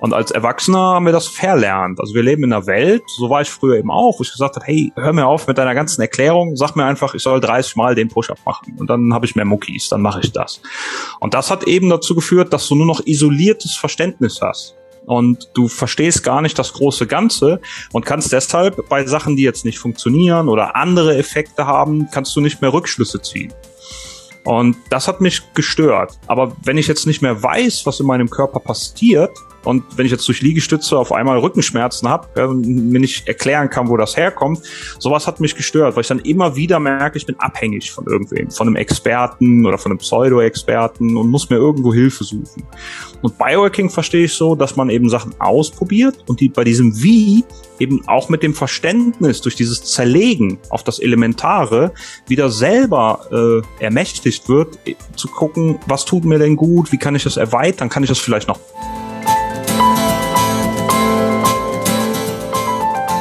Und als Erwachsener haben wir das verlernt. Also wir leben in einer Welt, so war ich früher eben auch, wo ich gesagt habe, hey, hör mir auf mit deiner ganzen Erklärung, sag mir einfach, ich soll 30 Mal den Push-Up machen. Und dann habe ich mehr Muckis, dann mache ich das. Und das hat eben dazu geführt, dass du nur noch isoliertes Verständnis hast und du verstehst gar nicht das große Ganze und kannst deshalb bei Sachen, die jetzt nicht funktionieren oder andere Effekte haben, kannst du nicht mehr Rückschlüsse ziehen. Und das hat mich gestört. Aber wenn ich jetzt nicht mehr weiß, was in meinem Körper passiert, und wenn ich jetzt durch Liegestütze auf einmal Rückenschmerzen habe, ja, mir nicht erklären kann, wo das herkommt, sowas hat mich gestört, weil ich dann immer wieder merke, ich bin abhängig von irgendwem, von einem Experten oder von einem Pseudo-Experten und muss mir irgendwo Hilfe suchen. Und Biohacking verstehe ich so, dass man eben Sachen ausprobiert und die bei diesem Wie eben auch mit dem Verständnis durch dieses Zerlegen auf das Elementare wieder selber äh, ermächtigt wird, zu gucken, was tut mir denn gut, wie kann ich das erweitern, kann ich das vielleicht noch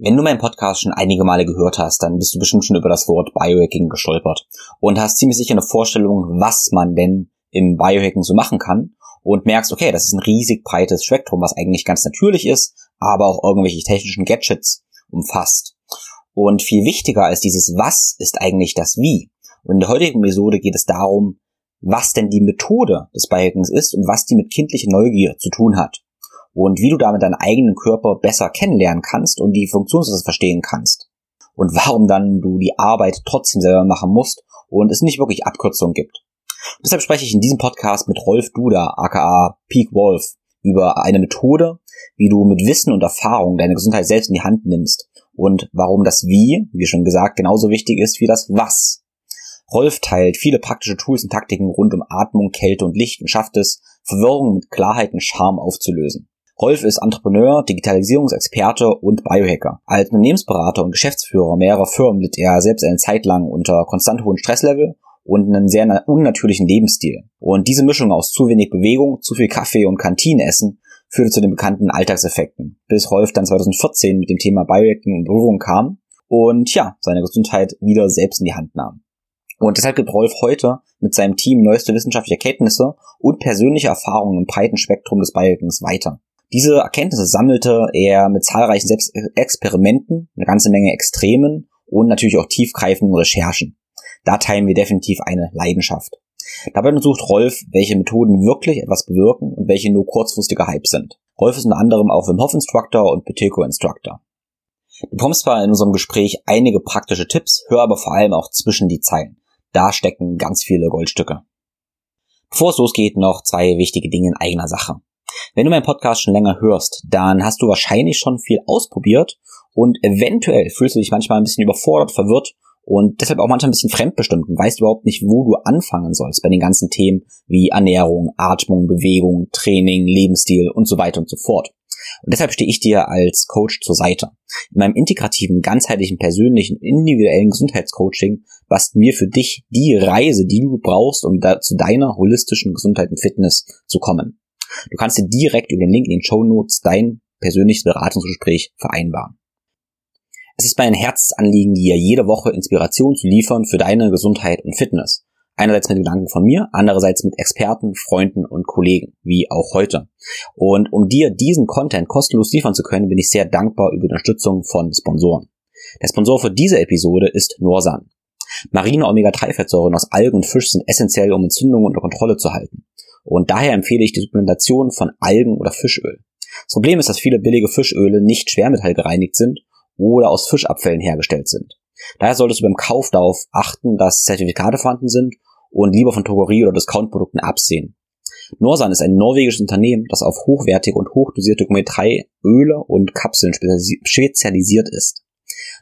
Wenn du meinen Podcast schon einige Male gehört hast, dann bist du bestimmt schon über das Wort Biohacking gestolpert und hast ziemlich sicher eine Vorstellung, was man denn im Biohacking so machen kann und merkst, okay, das ist ein riesig breites Spektrum, was eigentlich ganz natürlich ist, aber auch irgendwelche technischen Gadgets umfasst. Und viel wichtiger als dieses Was ist eigentlich das Wie. Und in der heutigen Episode geht es darum, was denn die Methode des Biohackings ist und was die mit kindlicher Neugier zu tun hat und wie du damit deinen eigenen Körper besser kennenlernen kannst und die Funktionsweise verstehen kannst. Und warum dann du die Arbeit trotzdem selber machen musst und es nicht wirklich Abkürzungen gibt. Deshalb spreche ich in diesem Podcast mit Rolf Duda, aka Peak Wolf, über eine Methode, wie du mit Wissen und Erfahrung deine Gesundheit selbst in die Hand nimmst und warum das Wie, wie schon gesagt, genauso wichtig ist wie das Was. Rolf teilt viele praktische Tools und Taktiken rund um Atmung, Kälte und Licht und schafft es, Verwirrung mit Klarheit und Charme aufzulösen. Rolf ist Entrepreneur, Digitalisierungsexperte und Biohacker. Als Unternehmensberater und Geschäftsführer mehrerer Firmen litt er selbst eine Zeit lang unter konstant hohen Stresslevel und einen sehr unnatürlichen Lebensstil. Und diese Mischung aus zu wenig Bewegung, zu viel Kaffee und Kantinenessen führte zu den bekannten Alltagseffekten, bis Rolf dann 2014 mit dem Thema Biohacking in Berührung kam und ja, seine Gesundheit wieder selbst in die Hand nahm. Und deshalb gibt Rolf heute mit seinem Team neueste wissenschaftliche Erkenntnisse und persönliche Erfahrungen im breiten Spektrum des Biohackings weiter. Diese Erkenntnisse sammelte er mit zahlreichen Selbst Experimenten, eine ganze Menge Extremen und natürlich auch tiefgreifenden Recherchen. Da teilen wir definitiv eine Leidenschaft. Dabei untersucht Rolf, welche Methoden wirklich etwas bewirken und welche nur kurzfristiger Hype sind. Rolf ist unter anderem auch Wim Hof Instructor und Buteyko Instructor. Du bekommst zwar in unserem Gespräch einige praktische Tipps, hör aber vor allem auch zwischen die Zeilen. Da stecken ganz viele Goldstücke. Bevor es losgeht, noch zwei wichtige Dinge in eigener Sache. Wenn du meinen Podcast schon länger hörst, dann hast du wahrscheinlich schon viel ausprobiert und eventuell fühlst du dich manchmal ein bisschen überfordert, verwirrt und deshalb auch manchmal ein bisschen fremdbestimmt und weißt überhaupt nicht, wo du anfangen sollst bei den ganzen Themen wie Ernährung, Atmung, Bewegung, Training, Lebensstil und so weiter und so fort. Und deshalb stehe ich dir als Coach zur Seite. In meinem integrativen, ganzheitlichen, persönlichen, individuellen Gesundheitscoaching basteln wir für dich die Reise, die du brauchst, um da zu deiner holistischen Gesundheit und Fitness zu kommen. Du kannst dir direkt über den Link in den Show Notes dein persönliches Beratungsgespräch vereinbaren. Es ist mein Herzanliegen, dir jede Woche Inspiration zu liefern für deine Gesundheit und Fitness. Einerseits mit Gedanken von mir, andererseits mit Experten, Freunden und Kollegen, wie auch heute. Und um dir diesen Content kostenlos liefern zu können, bin ich sehr dankbar über die Unterstützung von Sponsoren. Der Sponsor für diese Episode ist Norsan. Marine Omega-3-Fettsäuren aus Algen und Fisch sind essentiell, um Entzündungen unter Kontrolle zu halten. Und daher empfehle ich die Supplementation von Algen- oder Fischöl. Das Problem ist, dass viele billige Fischöle nicht schwermetallgereinigt sind oder aus Fischabfällen hergestellt sind. Daher solltest du beim Kauf darauf achten, dass Zertifikate vorhanden sind und lieber von Drogerie- oder Discountprodukten absehen. Norsan ist ein norwegisches Unternehmen, das auf hochwertige und hochdosierte Omega-3 Öle und Kapseln spezialisiert ist.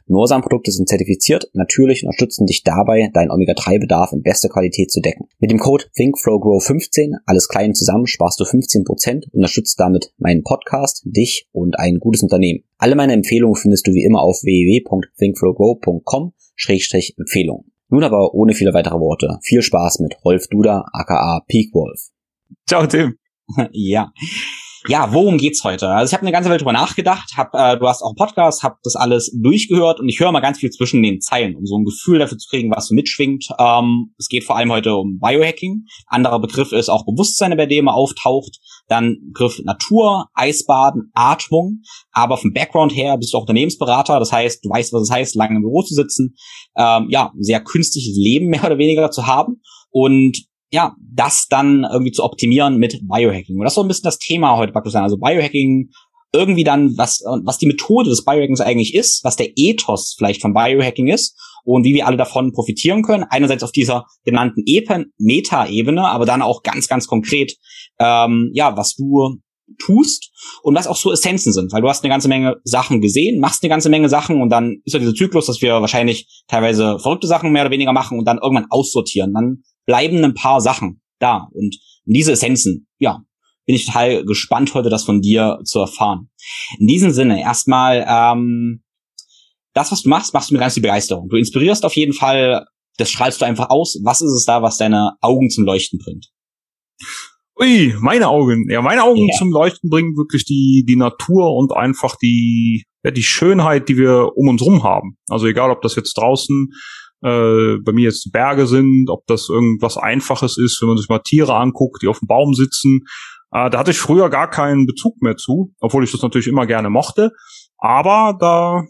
Norsan-Produkte sind zertifiziert, natürlich unterstützen dich dabei, deinen Omega-3-Bedarf in bester Qualität zu decken. Mit dem Code ThinkFlowGrow15, alles klein zusammen, sparst du 15% und unterstützt damit meinen Podcast, dich und ein gutes Unternehmen. Alle meine Empfehlungen findest du wie immer auf www.thinkflowgrow.com-empfehlungen. Nun aber ohne viele weitere Worte. Viel Spaß mit Rolf Duda, aka Peakwolf. Ciao, Tim. ja. Ja, worum geht's heute? Also ich habe eine ganze Welt drüber nachgedacht, hab, äh, du hast auch einen Podcast, hab das alles durchgehört und ich höre mal ganz viel zwischen den Zeilen, um so ein Gefühl dafür zu kriegen, was so mitschwingt. Ähm, es geht vor allem heute um Biohacking. Anderer Begriff ist auch Bewusstsein, bei dem er auftaucht. Dann Begriff Natur, Eisbaden, Atmung. Aber vom Background her bist du auch Unternehmensberater. Das heißt, du weißt, was es heißt, lange im Büro zu sitzen. Ähm, ja, sehr künstliches Leben mehr oder weniger zu haben. Und ja, das dann irgendwie zu optimieren mit Biohacking. Und das soll ein bisschen das Thema heute praktisch sein. Also Biohacking, irgendwie dann, was, was die Methode des Biohackings eigentlich ist, was der Ethos vielleicht von Biohacking ist und wie wir alle davon profitieren können. Einerseits auf dieser genannten Meta-Ebene, aber dann auch ganz, ganz konkret, ähm, ja, was du tust und was auch so Essenzen sind, weil du hast eine ganze Menge Sachen gesehen, machst eine ganze Menge Sachen und dann ist ja dieser Zyklus, dass wir wahrscheinlich teilweise verrückte Sachen mehr oder weniger machen und dann irgendwann aussortieren. Dann bleiben ein paar Sachen da. Und diese Essenzen, ja, bin ich total gespannt, heute das von dir zu erfahren. In diesem Sinne, erstmal, ähm, das, was du machst, machst du mit ganz viel Begeisterung. Du inspirierst auf jeden Fall, das strahlst du einfach aus. Was ist es da, was deine Augen zum Leuchten bringt? Ui, meine Augen. Ja, meine Augen yeah. zum Leuchten bringen wirklich die, die Natur und einfach die, ja, die Schönheit, die wir um uns rum haben. Also egal, ob das jetzt draußen äh, bei mir jetzt die Berge sind, ob das irgendwas Einfaches ist, wenn man sich mal Tiere anguckt, die auf dem Baum sitzen. Äh, da hatte ich früher gar keinen Bezug mehr zu, obwohl ich das natürlich immer gerne mochte. Aber da,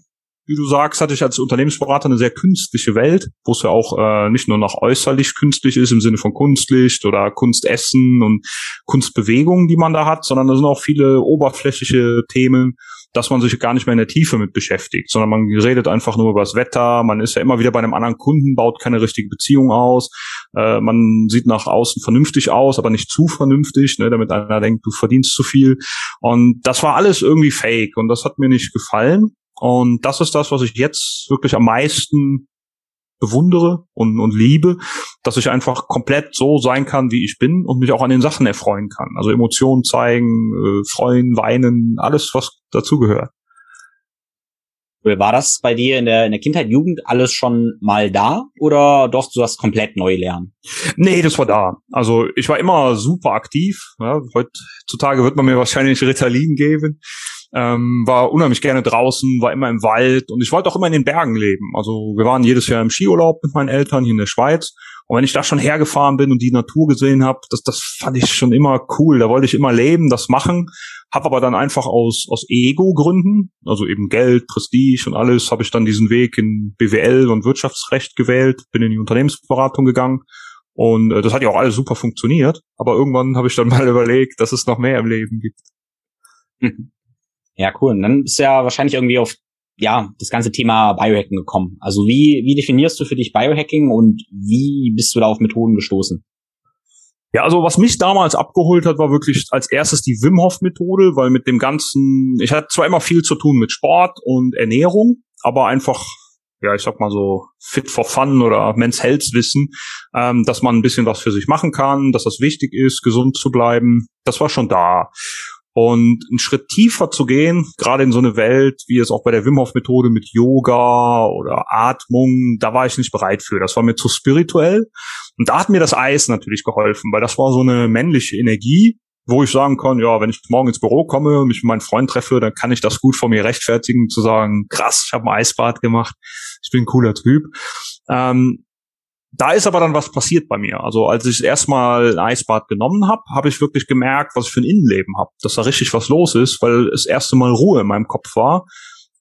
wie du sagst, hatte ich als Unternehmensberater eine sehr künstliche Welt, wo es ja auch äh, nicht nur nach äußerlich künstlich ist im Sinne von Kunstlicht oder Kunstessen und Kunstbewegungen, die man da hat, sondern da sind auch viele oberflächliche Themen, dass man sich gar nicht mehr in der Tiefe mit beschäftigt, sondern man redet einfach nur über das Wetter, man ist ja immer wieder bei einem anderen Kunden, baut keine richtige Beziehung aus, äh, man sieht nach außen vernünftig aus, aber nicht zu vernünftig, ne, damit einer denkt, du verdienst zu viel. Und das war alles irgendwie fake und das hat mir nicht gefallen. Und das ist das, was ich jetzt wirklich am meisten bewundere und, und liebe, dass ich einfach komplett so sein kann, wie ich bin und mich auch an den Sachen erfreuen kann. Also Emotionen zeigen, äh, freuen, weinen, alles, was dazugehört. War das bei dir in der, in der Kindheit, Jugend alles schon mal da oder doch du das komplett neu lernen? Nee, das war da. Also ich war immer super aktiv. Ja. Heutzutage wird man mir wahrscheinlich Ritalin geben ähm, war unheimlich gerne draußen, war immer im Wald und ich wollte auch immer in den Bergen leben. Also wir waren jedes Jahr im Skiurlaub mit meinen Eltern hier in der Schweiz und wenn ich da schon hergefahren bin und die Natur gesehen habe, das, das fand ich schon immer cool. Da wollte ich immer leben, das machen, habe aber dann einfach aus aus Ego-Gründen, also eben Geld, Prestige und alles, habe ich dann diesen Weg in BWL und Wirtschaftsrecht gewählt, bin in die Unternehmensberatung gegangen und äh, das hat ja auch alles super funktioniert. Aber irgendwann habe ich dann mal überlegt, dass es noch mehr im Leben gibt. Ja, cool. Und dann bist du ja wahrscheinlich irgendwie auf ja, das ganze Thema Biohacking gekommen. Also wie, wie definierst du für dich Biohacking und wie bist du da auf Methoden gestoßen? Ja, also was mich damals abgeholt hat, war wirklich als erstes die Wim Hof Methode, weil mit dem ganzen, ich hatte zwar immer viel zu tun mit Sport und Ernährung, aber einfach, ja, ich sag mal so fit for fun oder Men's Health Wissen, ähm, dass man ein bisschen was für sich machen kann, dass das wichtig ist, gesund zu bleiben, das war schon da. Und einen Schritt tiefer zu gehen, gerade in so eine Welt, wie es auch bei der Wim Hof Methode mit Yoga oder Atmung, da war ich nicht bereit für. Das war mir zu spirituell. Und da hat mir das Eis natürlich geholfen, weil das war so eine männliche Energie, wo ich sagen kann, ja, wenn ich morgen ins Büro komme und mich mit meinem Freund treffe, dann kann ich das gut vor mir rechtfertigen, zu sagen, krass, ich habe ein Eisbad gemacht, ich bin ein cooler Typ. Ähm, da ist aber dann was passiert bei mir. Also als ich erstmal ein Eisbad genommen habe, habe ich wirklich gemerkt, was ich für ein Innenleben habe, dass da richtig was los ist, weil es erste Mal Ruhe in meinem Kopf war.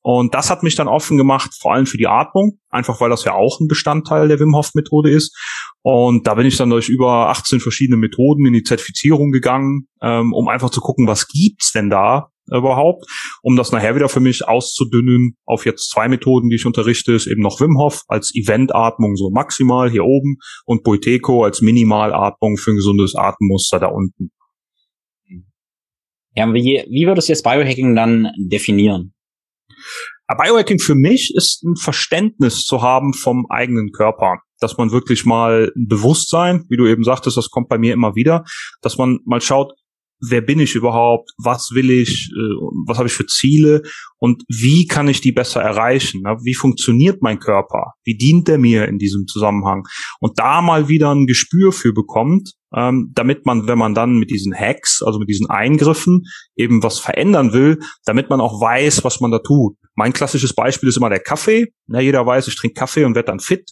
Und das hat mich dann offen gemacht, vor allem für die Atmung, einfach weil das ja auch ein Bestandteil der Wim Hof Methode ist. Und da bin ich dann durch über 18 verschiedene Methoden in die Zertifizierung gegangen, ähm, um einfach zu gucken, was gibt's denn da überhaupt, um das nachher wieder für mich auszudünnen auf jetzt zwei Methoden, die ich unterrichte, ist eben noch Wim Hof als Eventatmung so maximal hier oben und Boiteco als Minimalatmung für ein gesundes Atemmuster da unten. Ja, wie, wie würdest du jetzt Biohacking dann definieren? Biohacking für mich ist ein Verständnis zu haben vom eigenen Körper. Dass man wirklich mal ein Bewusstsein, wie du eben sagtest, das kommt bei mir immer wieder, dass man mal schaut, wer bin ich überhaupt, was will ich, äh, was habe ich für Ziele und wie kann ich die besser erreichen? Wie funktioniert mein Körper? Wie dient er mir in diesem Zusammenhang? Und da mal wieder ein Gespür für bekommt, ähm, damit man, wenn man dann mit diesen Hacks, also mit diesen Eingriffen eben was verändern will, damit man auch weiß, was man da tut. Mein klassisches Beispiel ist immer der Kaffee. jeder weiß, ich trinke Kaffee und werde dann fit.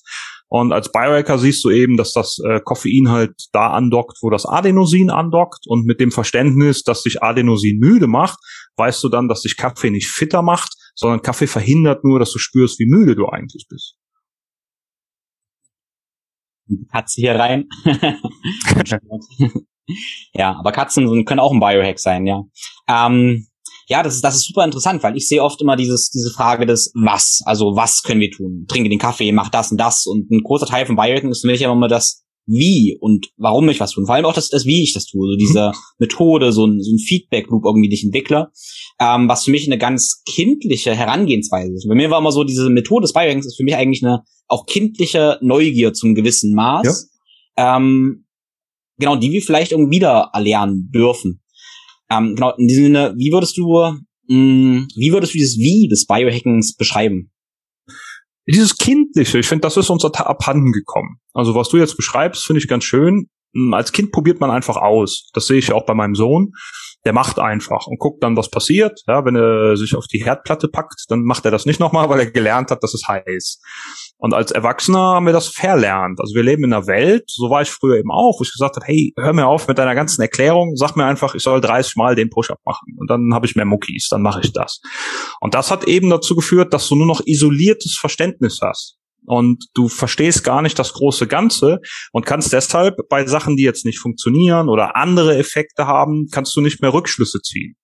Und als Biohacker siehst du eben, dass das äh, Koffein halt da andockt, wo das Adenosin andockt. Und mit dem Verständnis, dass sich Adenosin müde macht, weißt du dann, dass sich Kaffee nicht fitter macht, sondern Kaffee verhindert nur, dass du spürst, wie müde du eigentlich bist. Katze hier rein. ja, aber Katzen können auch ein Biohack sein, ja. Ähm, ja, das ist, das ist super interessant, weil ich sehe oft immer dieses, diese Frage des Was. Also, was können wir tun? Trinke den Kaffee, mach das und das. Und ein großer Teil von Biohacking ist für mich immer das Wie und warum ich was tun. Vor allem auch das, das wie ich das tue. So diese mhm. Methode, so ein, so ein Feedback-Loop irgendwie, die ich entwickle. Ähm, was für mich eine ganz kindliche Herangehensweise ist. Bei mir war immer so, diese Methode des Biohackings ist für mich eigentlich eine auch kindliche Neugier zum gewissen Maß. Ja. Ähm, genau, die wir vielleicht irgendwie wieder erlernen dürfen. Ähm, genau, in diesem Sinne, wie würdest du, mh, mm, wie würdest du dieses Wie des Biohackings beschreiben? Dieses Kindliche, ich finde, das ist uns abhanden gekommen. Also was du jetzt beschreibst, finde ich ganz schön. Hm, als Kind probiert man einfach aus. Das sehe ich ja auch bei meinem Sohn. Der macht einfach und guckt dann, was passiert. Ja, wenn er sich auf die Herdplatte packt, dann macht er das nicht nochmal, weil er gelernt hat, dass es heiß. Und als Erwachsener haben wir das verlernt. Also wir leben in einer Welt, so war ich früher eben auch, wo ich gesagt habe, hey, hör mir auf mit deiner ganzen Erklärung, sag mir einfach, ich soll 30 Mal den Push-Up machen. Und dann habe ich mehr Muckis, dann mache ich das. Und das hat eben dazu geführt, dass du nur noch isoliertes Verständnis hast und du verstehst gar nicht das große Ganze und kannst deshalb bei Sachen, die jetzt nicht funktionieren oder andere Effekte haben, kannst du nicht mehr Rückschlüsse ziehen.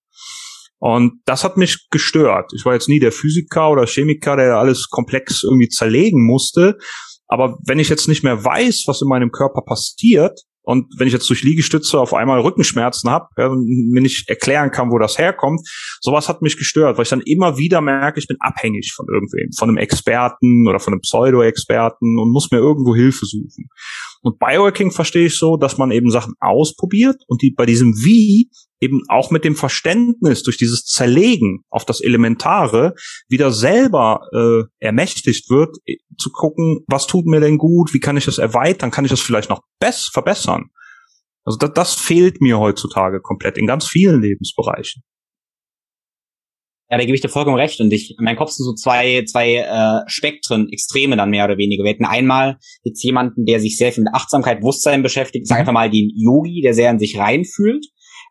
Und das hat mich gestört. Ich war jetzt nie der Physiker oder Chemiker, der alles komplex irgendwie zerlegen musste. Aber wenn ich jetzt nicht mehr weiß, was in meinem Körper passiert, und wenn ich jetzt durch Liegestütze auf einmal Rückenschmerzen habe, ja, mir nicht erklären kann, wo das herkommt, sowas hat mich gestört, weil ich dann immer wieder merke, ich bin abhängig von irgendwem, von einem Experten oder von einem Pseudo-Experten und muss mir irgendwo Hilfe suchen. Und Biohacking verstehe ich so, dass man eben Sachen ausprobiert und die bei diesem Wie eben auch mit dem Verständnis durch dieses Zerlegen auf das Elementare wieder selber äh, ermächtigt wird, äh, zu gucken, was tut mir denn gut, wie kann ich das erweitern, kann ich das vielleicht noch bess verbessern. Also das, das fehlt mir heutzutage komplett in ganz vielen Lebensbereichen. Ja, da gebe ich dir vollkommen recht. Und ich, in meinem Kopf sind so zwei, zwei äh, Spektren, Extreme dann mehr oder weniger. Wir hätten einmal jetzt jemanden, der sich sehr viel mit Achtsamkeit, Bewusstsein beschäftigt. Sage mhm. einfach mal den Yogi, der sehr in sich reinfühlt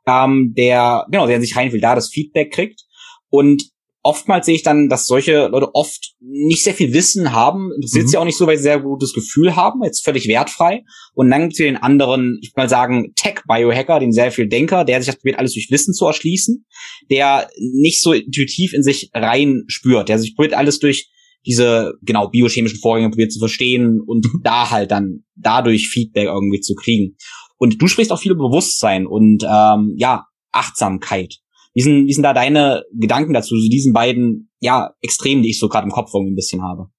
ähm, der, genau, der sich rein will, da das Feedback kriegt. Und oftmals sehe ich dann, dass solche Leute oft nicht sehr viel Wissen haben, interessiert mhm. sie auch nicht so, weil sie sehr gutes Gefühl haben, jetzt völlig wertfrei. Und dann gibt es den anderen, ich will mal sagen, Tech-Biohacker, den sehr viel Denker, der sich das probiert, alles durch Wissen zu erschließen, der nicht so intuitiv in sich rein spürt, der sich probiert, alles durch diese, genau, biochemischen Vorgänge probiert zu verstehen und mhm. da halt dann dadurch Feedback irgendwie zu kriegen. Und du sprichst auch viel über Bewusstsein und ähm, ja, Achtsamkeit. Wie sind, wie sind da deine Gedanken dazu, zu diesen beiden ja, Extremen, die ich so gerade im Kopf irgendwie ein bisschen habe?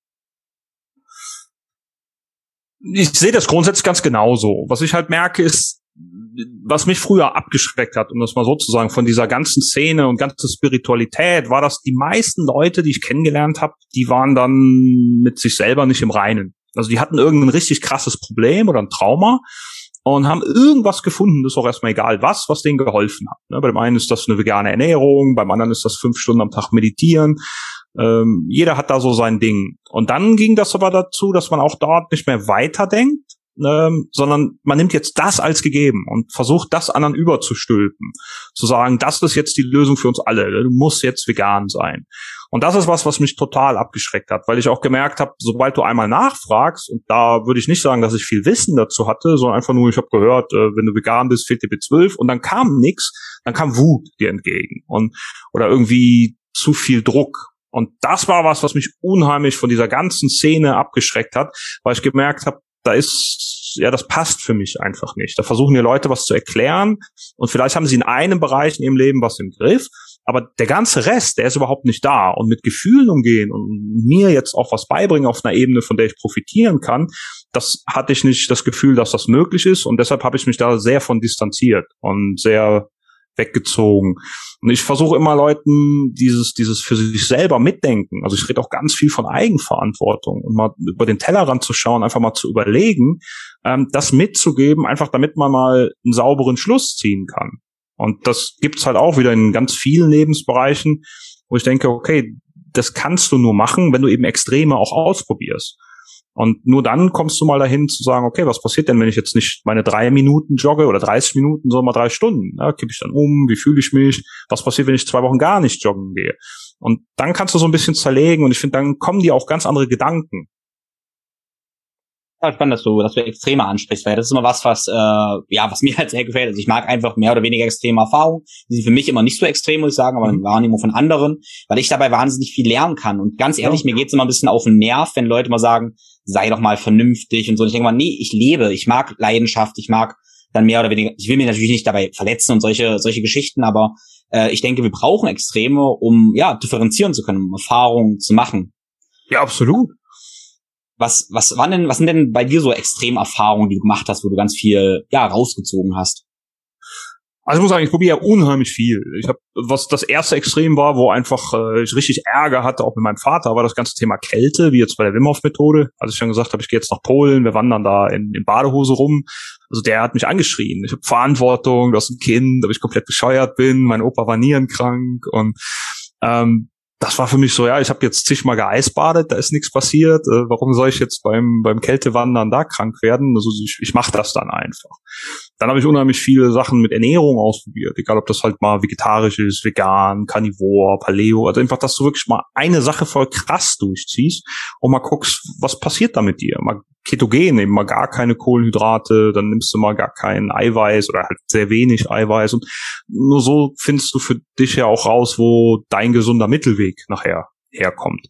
Ich sehe das grundsätzlich ganz genauso. Was ich halt merke, ist, was mich früher abgeschreckt hat, um das mal so zu sagen, von dieser ganzen Szene und ganze Spiritualität, war das die meisten Leute, die ich kennengelernt habe, die waren dann mit sich selber nicht im Reinen. Also die hatten irgendein richtig krasses Problem oder ein Trauma und haben irgendwas gefunden, das ist auch erstmal egal was, was denen geholfen hat. Ne? Bei dem einen ist das eine vegane Ernährung, beim anderen ist das fünf Stunden am Tag meditieren. Ähm, jeder hat da so sein Ding. Und dann ging das aber dazu, dass man auch dort nicht mehr weiterdenkt, ähm, sondern man nimmt jetzt das als gegeben und versucht das anderen überzustülpen. Zu sagen, das ist jetzt die Lösung für uns alle. Du musst jetzt vegan sein. Und das ist was, was mich total abgeschreckt hat, weil ich auch gemerkt habe, sobald du einmal nachfragst, und da würde ich nicht sagen, dass ich viel Wissen dazu hatte, sondern einfach nur, ich habe gehört, äh, wenn du vegan bist, fehlt dir B12 und dann kam nix, dann kam Wut dir entgegen und oder irgendwie zu viel Druck. Und das war was, was mich unheimlich von dieser ganzen Szene abgeschreckt hat, weil ich gemerkt habe, da ist, ja, das passt für mich einfach nicht. Da versuchen die Leute was zu erklären und vielleicht haben sie in einem Bereich in ihrem Leben was im Griff, aber der ganze Rest, der ist überhaupt nicht da. Und mit Gefühlen umgehen und mir jetzt auch was beibringen auf einer Ebene, von der ich profitieren kann, das hatte ich nicht das Gefühl, dass das möglich ist. Und deshalb habe ich mich da sehr von distanziert und sehr weggezogen. Und ich versuche immer Leuten dieses, dieses für sich selber mitdenken. Also ich rede auch ganz viel von Eigenverantwortung und mal über den Tellerrand zu schauen, einfach mal zu überlegen, ähm, das mitzugeben, einfach damit man mal einen sauberen Schluss ziehen kann. Und das gibt's halt auch wieder in ganz vielen Lebensbereichen, wo ich denke, okay, das kannst du nur machen, wenn du eben Extreme auch ausprobierst. Und nur dann kommst du mal dahin zu sagen, okay, was passiert denn, wenn ich jetzt nicht meine drei Minuten jogge oder 30 Minuten, sondern mal drei Stunden? Ja, kippe ich dann um? Wie fühle ich mich? Was passiert, wenn ich zwei Wochen gar nicht joggen gehe? Und dann kannst du so ein bisschen zerlegen und ich finde, dann kommen dir auch ganz andere Gedanken. Ja, spannend, dass du, dass du Extreme ansprichst, weil das ist immer was, was, äh, ja, was mir halt sehr gefällt. Also ich mag einfach mehr oder weniger extreme Erfahrungen. Die sind für mich immer nicht so extrem, muss ich sagen, aber mhm. in Wahrnehmung von anderen, weil ich dabei wahnsinnig viel lernen kann. Und ganz ehrlich, ja. mir geht's immer ein bisschen auf den Nerv, wenn Leute mal sagen, sei doch mal vernünftig und so. Und ich denke mal, nee, ich lebe, ich mag Leidenschaft, ich mag dann mehr oder weniger, ich will mich natürlich nicht dabei verletzen und solche, solche Geschichten, aber äh, ich denke, wir brauchen Extreme, um ja differenzieren zu können, um Erfahrungen zu machen. Ja, absolut. Was, was waren denn, was sind denn bei dir so Extremerfahrungen, die du gemacht hast, wo du ganz viel, ja, rausgezogen hast? Also ich muss sagen, ich probiere ja unheimlich viel. Ich habe, was das erste Extrem war, wo einfach äh, ich richtig Ärger hatte, auch mit meinem Vater, war das ganze Thema Kälte, wie jetzt bei der Wim Hof Methode. Als ich schon gesagt habe, ich gehe jetzt nach Polen, wir wandern da in, in Badehose rum. Also der hat mich angeschrien. Ich habe Verantwortung, du hast ein Kind, ob ich komplett bescheuert bin. Mein Opa war nierenkrank und ähm, das war für mich so, ja, ich habe jetzt zigmal geeisbadet, da ist nichts passiert. Äh, warum soll ich jetzt beim, beim Kältewandern da krank werden? Also ich, ich mache das dann einfach. Dann habe ich unheimlich viele Sachen mit Ernährung ausprobiert, egal ob das halt mal vegetarisch ist, vegan, Carnivore, Paleo, also einfach, dass du wirklich mal eine Sache voll krass durchziehst und mal guckst, was passiert da mit dir. Mal ketogen, eben mal gar keine Kohlenhydrate, dann nimmst du mal gar kein Eiweiß oder halt sehr wenig Eiweiß und nur so findest du für dich ja auch raus, wo dein gesunder Mittelweg nachher herkommt.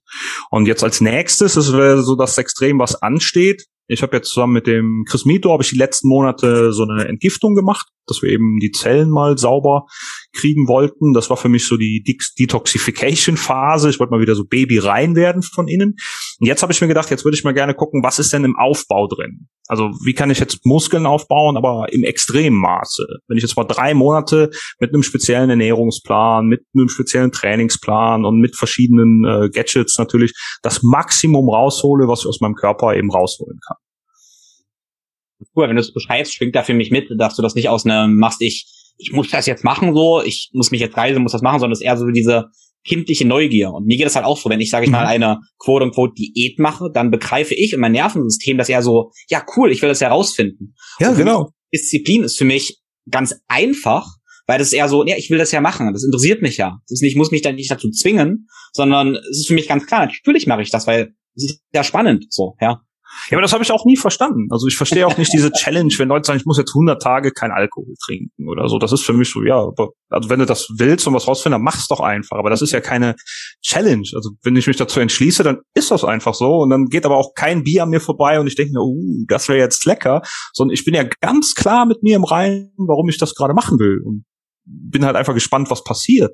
Und jetzt als nächstes, das wäre so das Extrem, was ansteht, ich habe jetzt zusammen mit dem Chris Mito habe ich die letzten Monate so eine Entgiftung gemacht, dass wir eben die Zellen mal sauber kriegen wollten. Das war für mich so die Detoxification-Phase. Ich wollte mal wieder so Baby rein werden von innen. Und jetzt habe ich mir gedacht, jetzt würde ich mal gerne gucken, was ist denn im Aufbau drin? Also wie kann ich jetzt Muskeln aufbauen, aber im extremen Maße? Wenn ich jetzt mal drei Monate mit einem speziellen Ernährungsplan, mit einem speziellen Trainingsplan und mit verschiedenen äh, Gadgets natürlich das Maximum raushole, was ich aus meinem Körper eben rausholen kann cool, wenn du es beschreibst, schwingt da für mich mit, dass du das nicht aus einem machst, ich, ich muss das jetzt machen so, ich muss mich jetzt reisen, muss das machen, sondern es ist eher so diese kindliche Neugier. Und mir geht es halt auch so, wenn ich, sage ich mal, mhm. eine quote unquote Diät mache, dann begreife ich in mein Nervensystem das eher so, ja cool, ich will das herausfinden. Ja, genau. Disziplin ist für mich ganz einfach, weil das ist eher so, ja, ich will das ja machen, das interessiert mich ja. Das ist nicht, ich muss mich dann nicht dazu zwingen, sondern es ist für mich ganz klar, natürlich mache ich das, weil es ist ja spannend, so, ja. Ja, aber das habe ich auch nie verstanden. Also ich verstehe auch nicht diese Challenge, wenn Leute sagen, ich muss jetzt 100 Tage kein Alkohol trinken oder so. Das ist für mich so, ja, also wenn du das willst und was rausfindest, dann mach's doch einfach. Aber das ist ja keine Challenge. Also wenn ich mich dazu entschließe, dann ist das einfach so. Und dann geht aber auch kein Bier an mir vorbei und ich denke mir, uh, das wäre jetzt lecker. Sondern ich bin ja ganz klar mit mir im Reinen, warum ich das gerade machen will. Und bin halt einfach gespannt, was passiert.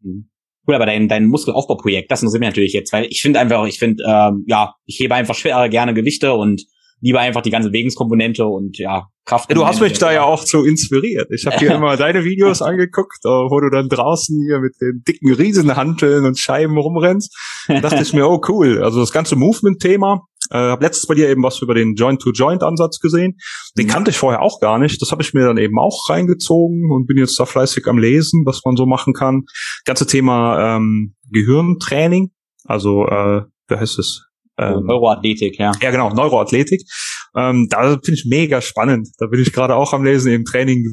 Mhm. Cool, aber dein, dein Muskelaufbauprojekt, das interessiert mich natürlich jetzt, weil ich finde einfach, ich finde, ähm, ja, ich hebe einfach schwer gerne Gewichte und lieber einfach die ganze Bewegungskomponente und ja, Kraft. Ja, du hast mich da ja auch so inspiriert. Ich habe hier immer deine Videos angeguckt, äh, wo du dann draußen hier mit den dicken Riesenhanteln und Scheiben rumrennst. Da dachte ich mir, oh cool. Also das ganze Movement-Thema, äh, habe letztes bei dir eben was über den Joint-to-Joint-Ansatz gesehen. Den mhm. kannte ich vorher auch gar nicht. Das habe ich mir dann eben auch reingezogen und bin jetzt da fleißig am Lesen, was man so machen kann. Ganze Thema ähm, Gehirntraining, also äh, wie heißt es? Ähm, Neuroathletik, ja. Ja, genau, Neuroathletik. Ähm, da finde ich mega spannend. Da bin ich gerade auch am Lesen, eben Training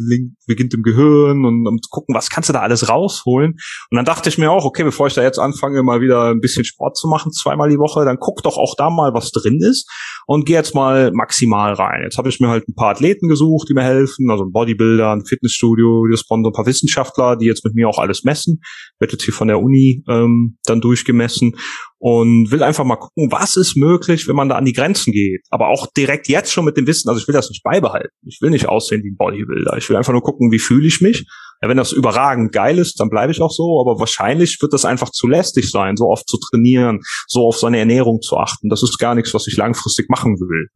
beginnt im Gehirn und um zu gucken, was kannst du da alles rausholen. Und dann dachte ich mir auch, okay, bevor ich da jetzt anfange, mal wieder ein bisschen Sport zu machen, zweimal die Woche, dann guck doch auch da mal, was drin ist und geh jetzt mal maximal rein. Jetzt habe ich mir halt ein paar Athleten gesucht, die mir helfen, also ein Bodybuilder, ein Fitnessstudio, die Sponsor, ein paar Wissenschaftler, die jetzt mit mir auch alles messen. Wird jetzt hier von der Uni ähm, dann durchgemessen und will einfach mal gucken, was ist möglich, wenn man da an die Grenzen geht. Aber auch direkt jetzt schon mit dem Wissen, also ich will das nicht beibehalten. Ich will nicht aussehen wie ein Bodybuilder. Ich will einfach nur gucken, wie fühle ich mich. Ja, wenn das überragend geil ist, dann bleibe ich auch so. Aber wahrscheinlich wird das einfach zu lästig sein, so oft zu trainieren, so auf seine Ernährung zu achten. Das ist gar nichts, was ich langfristig machen will.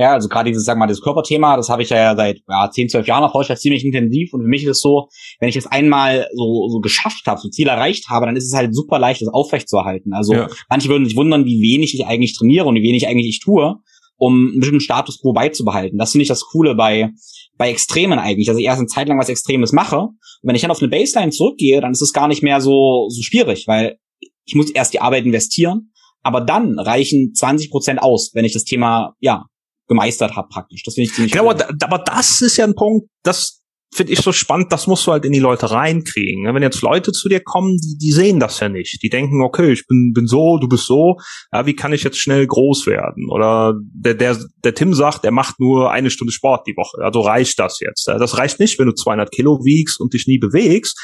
Ja, also gerade dieses, sag mal, das Körperthema, das habe ich ja seit ja, 10, 12 Jahren erforscht, das ziemlich intensiv. Und für mich ist es so, wenn ich es einmal so, so geschafft habe, so Ziel erreicht habe, dann ist es halt super leicht, das aufrechtzuerhalten. Also ja. manche würden sich wundern, wie wenig ich eigentlich trainiere und wie wenig eigentlich ich tue, um einen bestimmten Status quo beizubehalten. Das finde ich das Coole bei, bei Extremen eigentlich, dass ich erst eine Zeit lang was Extremes mache. Und wenn ich dann auf eine Baseline zurückgehe, dann ist es gar nicht mehr so, so schwierig, weil ich muss erst die Arbeit investieren, aber dann reichen 20 Prozent aus, wenn ich das Thema, ja, gemeistert habe praktisch. Das finde ich ziemlich Genau, cool. aber das ist ja ein Punkt, das finde ich so spannend, das musst du halt in die Leute reinkriegen. Wenn jetzt Leute zu dir kommen, die, die sehen das ja nicht. Die denken, okay, ich bin, bin so, du bist so, ja, wie kann ich jetzt schnell groß werden? Oder der, der, der Tim sagt, er macht nur eine Stunde Sport die Woche, also reicht das jetzt. Das reicht nicht, wenn du 200 Kilo wiegst und dich nie bewegst,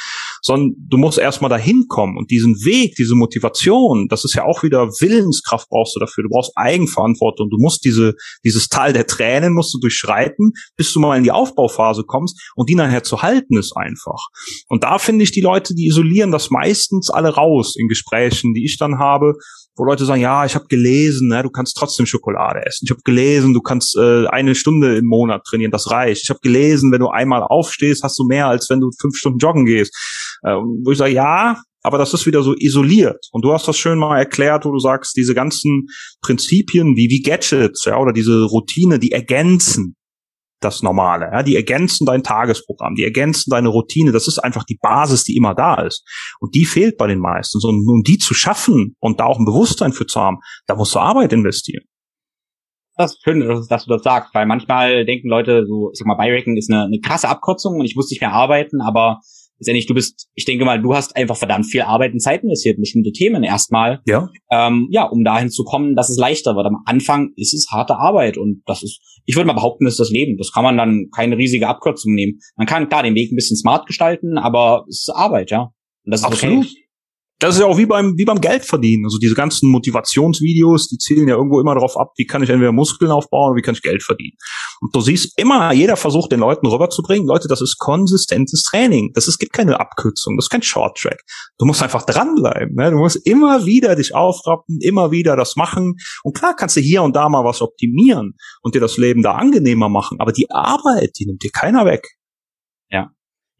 sondern du musst erstmal dahin kommen und diesen Weg, diese Motivation, das ist ja auch wieder Willenskraft brauchst du dafür. Du brauchst Eigenverantwortung. Du musst diese, dieses Tal der Tränen musst du durchschreiten, bis du mal in die Aufbauphase kommst und die nachher zu halten ist einfach. Und da finde ich die Leute, die isolieren das meistens alle raus in Gesprächen, die ich dann habe, wo Leute sagen, ja, ich habe gelesen, ne, du kannst trotzdem Schokolade essen. Ich habe gelesen, du kannst äh, eine Stunde im Monat trainieren, das reicht. Ich habe gelesen, wenn du einmal aufstehst, hast du mehr, als wenn du fünf Stunden joggen gehst. Äh, wo ich sage, ja, aber das ist wieder so isoliert. Und du hast das schön mal erklärt, wo du sagst, diese ganzen Prinzipien wie, wie Gadgets, ja, oder diese Routine, die ergänzen das Normale. Ja, die ergänzen dein Tagesprogramm, die ergänzen deine Routine. Das ist einfach die Basis, die immer da ist. Und die fehlt bei den meisten. Und um die zu schaffen und da auch ein Bewusstsein für zu haben, da musst du Arbeit investieren. Das ist schön, dass du das sagst, weil manchmal denken Leute so, ich sag mal, Biohacking ist eine, eine krasse Abkürzung und ich muss nicht mehr arbeiten, aber letztendlich, du bist, ich denke mal, du hast einfach verdammt viel Arbeit und Zeit investiert in bestimmte Themen erstmal. Ja. Ähm, ja, um dahin zu kommen, dass es leichter wird. Am Anfang ist es harte Arbeit und das ist, ich würde mal behaupten, das ist das Leben. Das kann man dann keine riesige Abkürzung nehmen. Man kann klar den Weg ein bisschen smart gestalten, aber es ist Arbeit, ja. Und das ist Absolut. Okay das ist ja auch wie beim, wie beim Geld verdienen. Also diese ganzen Motivationsvideos, die zielen ja irgendwo immer darauf ab, wie kann ich entweder Muskeln aufbauen oder wie kann ich Geld verdienen. Und du siehst immer, jeder versucht den Leuten rüberzubringen, Leute, das ist konsistentes Training. Das ist, gibt keine Abkürzung, das ist kein Short-Track. Du musst einfach dranbleiben. Ne? Du musst immer wieder dich aufrappen, immer wieder das machen. Und klar kannst du hier und da mal was optimieren und dir das Leben da angenehmer machen. Aber die Arbeit, die nimmt dir keiner weg.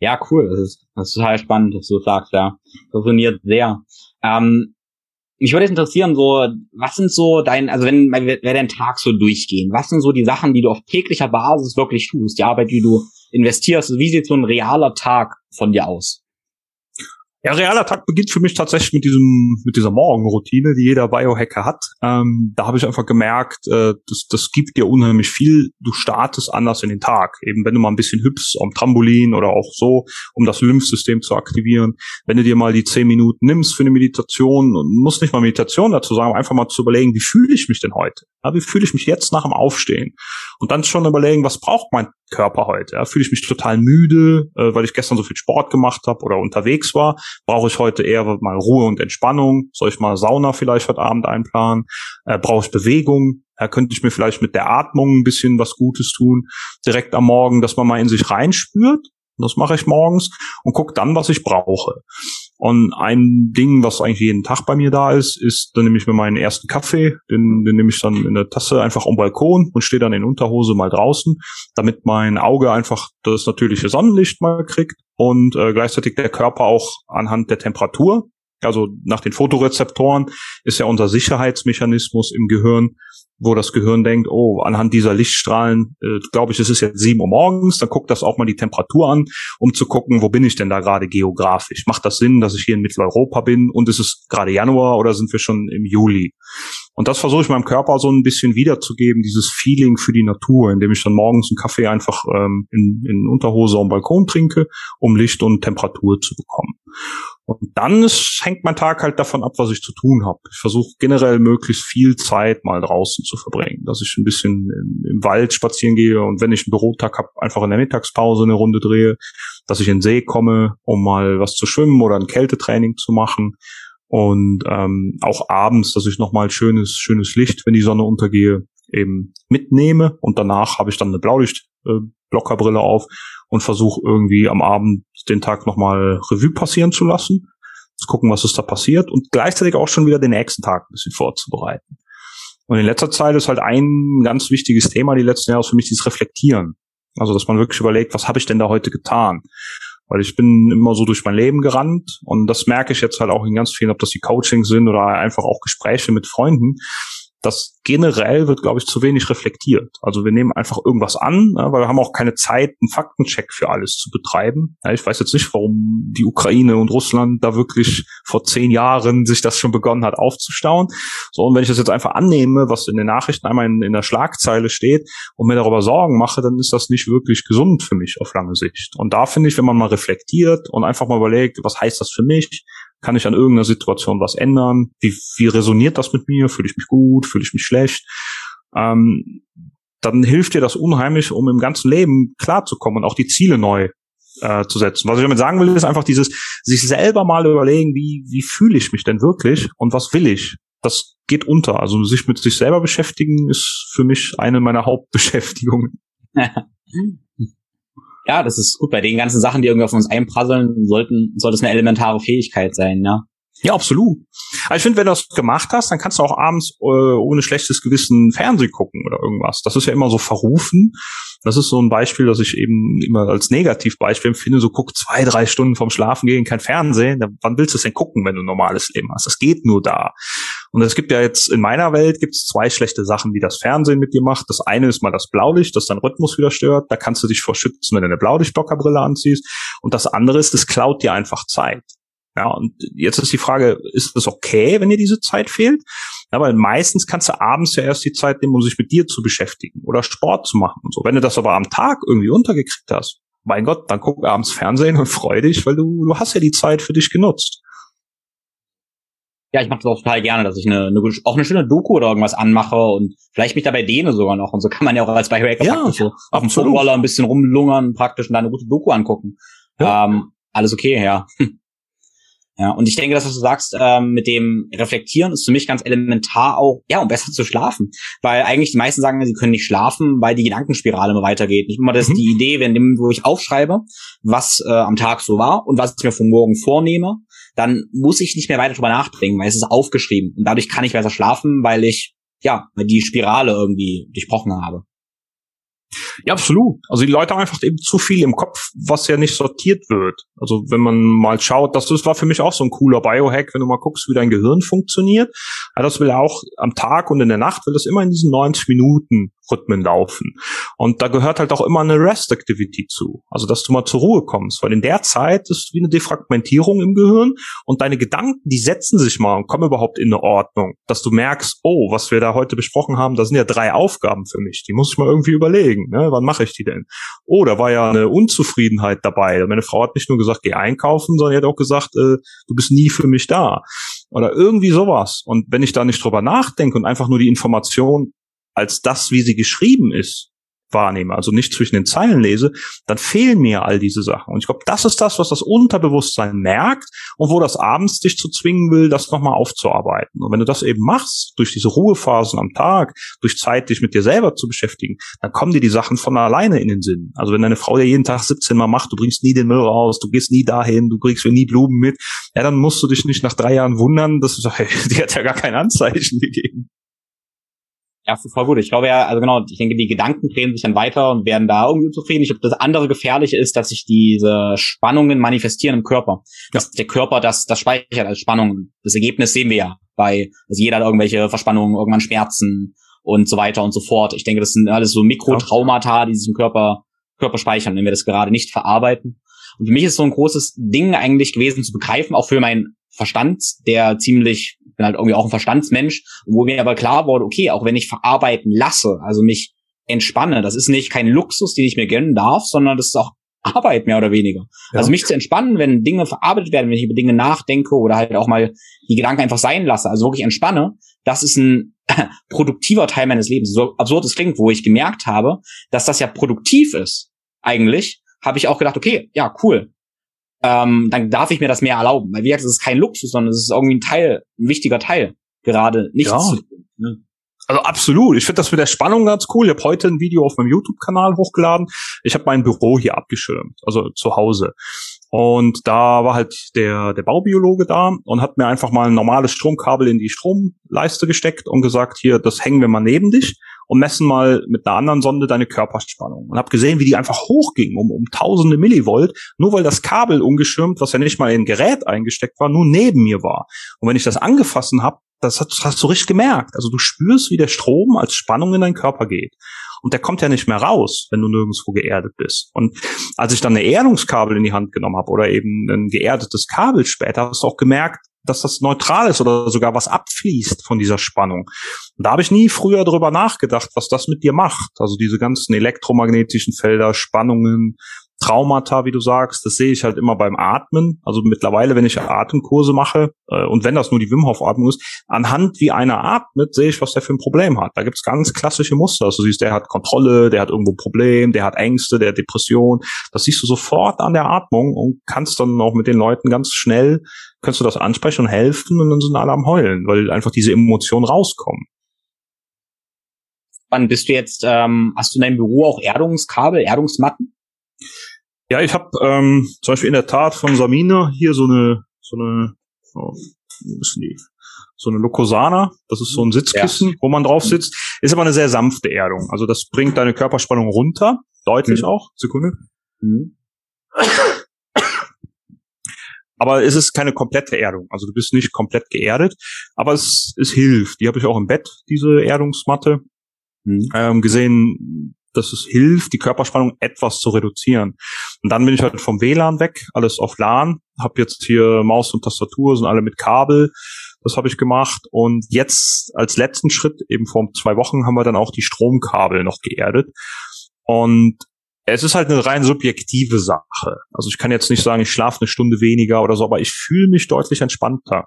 Ja. Cool. Das ist, das ist total spannend, dass du sagst, ja. Resoniert sehr. Ähm, mich würde jetzt interessieren, so, was sind so dein, also wenn, wer dein Tag so durchgehen, was sind so die Sachen, die du auf täglicher Basis wirklich tust, die Arbeit, die du investierst, wie sieht so ein realer Tag von dir aus? Ja, realer Tag beginnt für mich tatsächlich mit diesem, mit dieser Morgenroutine, die jeder Biohacker hat. Ähm, da habe ich einfach gemerkt, äh, das, das gibt dir unheimlich viel. Du startest anders in den Tag. Eben wenn du mal ein bisschen hüpfst am Trampolin oder auch so, um das Lymphsystem zu aktivieren. Wenn du dir mal die zehn Minuten nimmst für eine Meditation und musst nicht mal Meditation dazu sagen, einfach mal zu überlegen, wie fühle ich mich denn heute? Ja, wie fühle ich mich jetzt nach dem Aufstehen? Und dann schon überlegen, was braucht mein Körper heute? Ja, fühle ich mich total müde, äh, weil ich gestern so viel Sport gemacht habe oder unterwegs war? Brauche ich heute eher mal Ruhe und Entspannung? Soll ich mal Sauna vielleicht heute Abend einplanen? Äh, Brauche ich Bewegung? Ja, könnte ich mir vielleicht mit der Atmung ein bisschen was Gutes tun, direkt am Morgen, dass man mal in sich reinspürt. Das mache ich morgens und gucke dann, was ich brauche. Und ein Ding, was eigentlich jeden Tag bei mir da ist, ist, dann nehme ich mir meinen ersten Kaffee, den, den nehme ich dann in der Tasse einfach am Balkon und stehe dann in Unterhose mal draußen, damit mein Auge einfach das natürliche Sonnenlicht mal kriegt und äh, gleichzeitig der Körper auch anhand der Temperatur, also nach den Fotorezeptoren, ist ja unser Sicherheitsmechanismus im Gehirn, wo das Gehirn denkt, oh, anhand dieser Lichtstrahlen, äh, glaube ich, es ist jetzt sieben Uhr morgens, dann guckt das auch mal die Temperatur an, um zu gucken, wo bin ich denn da gerade geografisch? Macht das Sinn, dass ich hier in Mitteleuropa bin und ist es gerade Januar oder sind wir schon im Juli? Und das versuche ich meinem Körper so ein bisschen wiederzugeben, dieses Feeling für die Natur, indem ich dann morgens einen Kaffee einfach ähm, in, in Unterhose am Balkon trinke, um Licht und Temperatur zu bekommen. Und dann ist, hängt mein Tag halt davon ab, was ich zu tun habe. Ich versuche generell möglichst viel Zeit mal draußen zu verbringen, dass ich ein bisschen im, im Wald spazieren gehe und wenn ich einen Bürotag habe, einfach in der Mittagspause eine Runde drehe, dass ich in den See komme, um mal was zu schwimmen oder ein Kältetraining zu machen Und ähm, auch abends, dass ich nochmal schönes, schönes Licht, wenn die Sonne untergehe, eben mitnehme. Und danach habe ich dann eine Blaulichtblockerbrille äh, auf und versuche irgendwie am Abend den Tag nochmal Revue passieren zu lassen. Zu gucken, was ist da passiert und gleichzeitig auch schon wieder den nächsten Tag ein bisschen vorzubereiten. Und in letzter Zeit ist halt ein ganz wichtiges Thema die letzten Jahre für mich dieses Reflektieren. Also, dass man wirklich überlegt, was habe ich denn da heute getan? Weil ich bin immer so durch mein Leben gerannt und das merke ich jetzt halt auch in ganz vielen, ob das die Coachings sind oder einfach auch Gespräche mit Freunden, das generell wird, glaube ich, zu wenig reflektiert. Also wir nehmen einfach irgendwas an, weil wir haben auch keine Zeit, einen Faktencheck für alles zu betreiben. Ich weiß jetzt nicht, warum die Ukraine und Russland da wirklich vor zehn Jahren sich das schon begonnen hat aufzustauen. So, und wenn ich das jetzt einfach annehme, was in den Nachrichten einmal in, in der Schlagzeile steht und mir darüber Sorgen mache, dann ist das nicht wirklich gesund für mich auf lange Sicht. Und da finde ich, wenn man mal reflektiert und einfach mal überlegt, was heißt das für mich? Kann ich an irgendeiner Situation was ändern? Wie, wie resoniert das mit mir? Fühle ich mich gut? Fühle ich mich schlecht? Ähm, dann hilft dir das unheimlich, um im ganzen Leben klarzukommen und auch die Ziele neu äh, zu setzen. Was ich damit sagen will, ist einfach dieses, sich selber mal überlegen, wie, wie fühle ich mich denn wirklich und was will ich? Das geht unter. Also sich mit sich selber beschäftigen ist für mich eine meiner Hauptbeschäftigungen. ja, das ist gut. Bei den ganzen Sachen, die irgendwie auf uns einprasseln, sollten, sollte es eine elementare Fähigkeit sein, ja. Ja, absolut. Aber ich finde, wenn du das gemacht hast, dann kannst du auch abends äh, ohne schlechtes Gewissen Fernsehen gucken oder irgendwas. Das ist ja immer so verrufen. Das ist so ein Beispiel, das ich eben immer als Negativbeispiel empfinde. So guck zwei, drei Stunden vom Schlafen gehen, kein Fernsehen. Wann willst du es denn gucken, wenn du ein normales Leben hast? Das geht nur da. Und es gibt ja jetzt in meiner Welt gibt es zwei schlechte Sachen, die das Fernsehen mit dir macht. Das eine ist mal das Blaulicht, das dein Rhythmus wieder stört. Da kannst du dich vor schützen, wenn du eine Blaulichtblockerbrille anziehst. Und das andere ist, es klaut dir einfach Zeit. Ja, und jetzt ist die Frage, ist es okay, wenn dir diese Zeit fehlt? Ja, weil meistens kannst du abends ja erst die Zeit nehmen, um sich mit dir zu beschäftigen oder Sport zu machen und so. Wenn du das aber am Tag irgendwie untergekriegt hast, mein Gott, dann guck abends Fernsehen und freu dich, weil du, du hast ja die Zeit für dich genutzt. Ja, ich mache das auch total gerne, dass ich eine, eine, auch eine schöne Doku oder irgendwas anmache und vielleicht mich dabei dehne sogar noch. Und so kann man ja auch als Biohacker ja, praktisch so auf dem Footballer ein bisschen rumlungern praktisch und da eine gute Doku angucken. Ja. Ähm, alles okay, ja. Ja, und ich denke, das, was du sagst, ähm, mit dem Reflektieren ist für mich ganz elementar auch, ja, um besser zu schlafen. Weil eigentlich die meisten sagen, sie können nicht schlafen, weil die Gedankenspirale immer weitergeht. Nicht immer das mhm. die Idee, wenn dem, wo ich aufschreibe, was äh, am Tag so war und was ich mir von morgen vornehme, dann muss ich nicht mehr weiter drüber nachdenken, weil es ist aufgeschrieben. Und dadurch kann ich besser schlafen, weil ich, ja, die Spirale irgendwie durchbrochen habe. Ja, absolut. Also die Leute haben einfach eben zu viel im Kopf, was ja nicht sortiert wird. Also wenn man mal schaut, das, das war für mich auch so ein cooler Biohack, wenn du mal guckst, wie dein Gehirn funktioniert. Ja, das will auch am Tag und in der Nacht will das immer in diesen 90 Minuten Rhythmen laufen. Und da gehört halt auch immer eine Rest-Activity zu. Also, dass du mal zur Ruhe kommst, weil in der Zeit ist wie eine Defragmentierung im Gehirn und deine Gedanken, die setzen sich mal und kommen überhaupt in eine Ordnung, dass du merkst, oh, was wir da heute besprochen haben, da sind ja drei Aufgaben für mich, die muss ich mal irgendwie überlegen, ne? wann mache ich die denn? Oh, da war ja eine Unzufriedenheit dabei. Meine Frau hat nicht nur gesagt, geh einkaufen, sondern sie hat auch gesagt, äh, du bist nie für mich da. Oder irgendwie sowas. Und wenn ich da nicht drüber nachdenke und einfach nur die Information als das, wie sie geschrieben ist, wahrnehme, also nicht zwischen den Zeilen lese, dann fehlen mir all diese Sachen. Und ich glaube, das ist das, was das Unterbewusstsein merkt und wo das abends dich zu zwingen will, das nochmal aufzuarbeiten. Und wenn du das eben machst, durch diese Ruhephasen am Tag, durch Zeit, dich mit dir selber zu beschäftigen, dann kommen dir die Sachen von alleine in den Sinn. Also wenn deine Frau dir jeden Tag 17 Mal macht, du bringst nie den Müll raus, du gehst nie dahin, du bringst mir nie Blumen mit, ja, dann musst du dich nicht nach drei Jahren wundern, dass du sagst, hey, die hat ja gar kein Anzeichen gegeben. Ja, voll gut. Ich glaube ja, also genau, ich denke, die Gedanken drehen sich dann weiter und werden da irgendwie unzufrieden. Ich glaube, das andere Gefährliche ist, dass sich diese Spannungen manifestieren im Körper. Dass der Körper das, das speichert als Spannung. Das Ergebnis sehen wir ja bei, also jeder hat irgendwelche Verspannungen, irgendwann Schmerzen und so weiter und so fort. Ich denke, das sind alles so Mikrotraumata, die sich im Körper, Körper speichern, wenn wir das gerade nicht verarbeiten. Und für mich ist so ein großes Ding eigentlich gewesen zu begreifen, auch für meinen Verstand, der ziemlich bin halt irgendwie auch ein Verstandsmensch, wo mir aber klar wurde, okay, auch wenn ich verarbeiten lasse, also mich entspanne, das ist nicht kein Luxus, den ich mir gönnen darf, sondern das ist auch Arbeit mehr oder weniger. Ja. Also mich zu entspannen, wenn Dinge verarbeitet werden, wenn ich über Dinge nachdenke oder halt auch mal die Gedanken einfach sein lasse, also wirklich entspanne, das ist ein produktiver Teil meines Lebens. So absurd es klingt, wo ich gemerkt habe, dass das ja produktiv ist, eigentlich, habe ich auch gedacht, okay, ja, cool. Ähm, dann darf ich mir das mehr erlauben. Weil wie gesagt, es ist kein Luxus, sondern es ist irgendwie ein Teil, ein wichtiger Teil. Gerade nichts ja. zu tun. Ne? Also absolut. Ich finde das mit der Spannung ganz cool. Ich habe heute ein Video auf meinem YouTube-Kanal hochgeladen. Ich habe mein Büro hier abgeschirmt, also zu Hause. Und da war halt der, der Baubiologe da und hat mir einfach mal ein normales Stromkabel in die Stromleiste gesteckt und gesagt, hier, das hängen wir mal neben dich und messen mal mit einer anderen Sonde deine Körperspannung. Und habe gesehen, wie die einfach hochging um, um tausende Millivolt, nur weil das Kabel ungeschirmt, was ja nicht mal in ein Gerät eingesteckt war, nur neben mir war. Und wenn ich das angefassen habe, das hast, hast du richtig gemerkt. Also du spürst, wie der Strom als Spannung in deinen Körper geht. Und der kommt ja nicht mehr raus, wenn du nirgendwo geerdet bist. Und als ich dann eine Erdungskabel in die Hand genommen habe oder eben ein geerdetes Kabel später, hast du auch gemerkt, dass das neutral ist oder sogar was abfließt von dieser Spannung. Und da habe ich nie früher drüber nachgedacht, was das mit dir macht. Also diese ganzen elektromagnetischen Felder, Spannungen, Traumata, wie du sagst, das sehe ich halt immer beim Atmen. Also mittlerweile, wenn ich Atemkurse mache, äh, und wenn das nur die Wim Hof Atmung ist, anhand wie einer atmet, sehe ich, was der für ein Problem hat. Da gibt's ganz klassische Muster. Also du siehst, der hat Kontrolle, der hat irgendwo ein Problem, der hat Ängste, der hat Depression. Das siehst du sofort an der Atmung und kannst dann auch mit den Leuten ganz schnell, kannst du das ansprechen und helfen und dann sind alle am Heulen, weil einfach diese Emotionen rauskommen. Wann bist du jetzt, ähm, hast du in deinem Büro auch Erdungskabel, Erdungsmatten? Ja, ich habe ähm, zum Beispiel in der Tat von Samina hier so eine, so eine, oh, ist die, so eine Locosana, das ist so ein Sitzkissen, ja. wo man drauf sitzt, ist aber eine sehr sanfte Erdung. Also das bringt deine Körperspannung runter, deutlich mhm. auch. Sekunde. Mhm. Aber es ist keine komplette Erdung. Also du bist nicht komplett geerdet, aber es, es hilft. Die habe ich auch im Bett, diese Erdungsmatte. Mhm. Ähm, gesehen, dass es hilft, die Körperspannung etwas zu reduzieren. Und dann bin ich halt vom WLAN weg, alles auf LAN, habe jetzt hier Maus und Tastatur, sind alle mit Kabel. Das habe ich gemacht. Und jetzt als letzten Schritt, eben vor zwei Wochen, haben wir dann auch die Stromkabel noch geerdet. Und es ist halt eine rein subjektive Sache. Also ich kann jetzt nicht sagen, ich schlafe eine Stunde weniger oder so, aber ich fühle mich deutlich entspannter.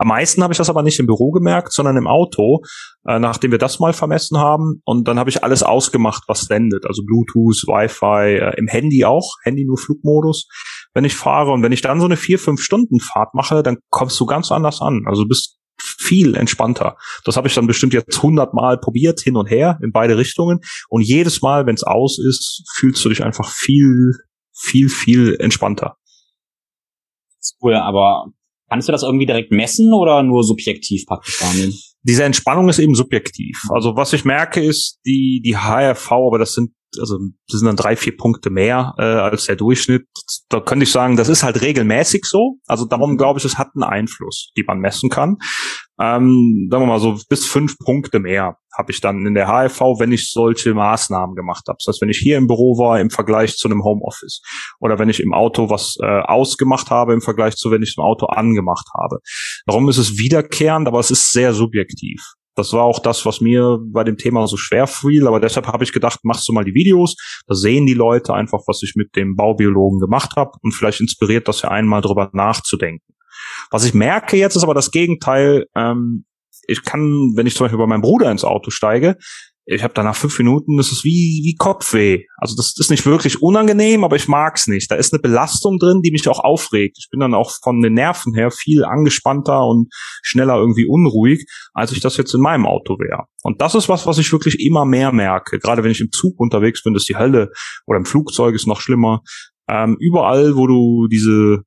Am meisten habe ich das aber nicht im Büro gemerkt, sondern im Auto, äh, nachdem wir das mal vermessen haben. Und dann habe ich alles ausgemacht, was sendet. Also Bluetooth, Wi-Fi, äh, im Handy auch, Handy nur Flugmodus, wenn ich fahre. Und wenn ich dann so eine vier, fünf Stunden Fahrt mache, dann kommst du ganz anders an. Also bist viel entspannter. Das habe ich dann bestimmt jetzt hundertmal probiert, hin und her, in beide Richtungen. Und jedes Mal, wenn es aus ist, fühlst du dich einfach viel, viel, viel entspannter. Cool, aber Kannst du das irgendwie direkt messen oder nur subjektiv praktisch wahrnehmen? Diese Entspannung ist eben subjektiv. Also was ich merke ist, die, die HRV, aber das sind also das sind dann drei, vier Punkte mehr äh, als der Durchschnitt. Da könnte ich sagen, das ist halt regelmäßig so. Also darum glaube ich, es hat einen Einfluss, die man messen kann. Ähm, sagen wir mal so, bis fünf Punkte mehr habe ich dann in der HFV, wenn ich solche Maßnahmen gemacht habe. Das heißt, wenn ich hier im Büro war im Vergleich zu einem Homeoffice oder wenn ich im Auto was äh, ausgemacht habe im Vergleich zu, wenn ich es im Auto angemacht habe. Warum ist es wiederkehrend, aber es ist sehr subjektiv. Das war auch das, was mir bei dem Thema so schwer fiel, aber deshalb habe ich gedacht, machst du mal die Videos, da sehen die Leute einfach, was ich mit dem Baubiologen gemacht habe und vielleicht inspiriert das ja einmal drüber nachzudenken. Was ich merke jetzt ist aber das Gegenteil. Ähm, ich kann, wenn ich zum Beispiel bei meinem Bruder ins Auto steige, ich habe danach fünf Minuten, das ist wie, wie Kopfweh. Also das ist nicht wirklich unangenehm, aber ich mag's nicht. Da ist eine Belastung drin, die mich auch aufregt. Ich bin dann auch von den Nerven her viel angespannter und schneller irgendwie unruhig, als ich das jetzt in meinem Auto wäre. Und das ist was, was ich wirklich immer mehr merke. Gerade wenn ich im Zug unterwegs bin, ist die Hölle. Oder im Flugzeug ist noch schlimmer. Ähm, überall, wo du diese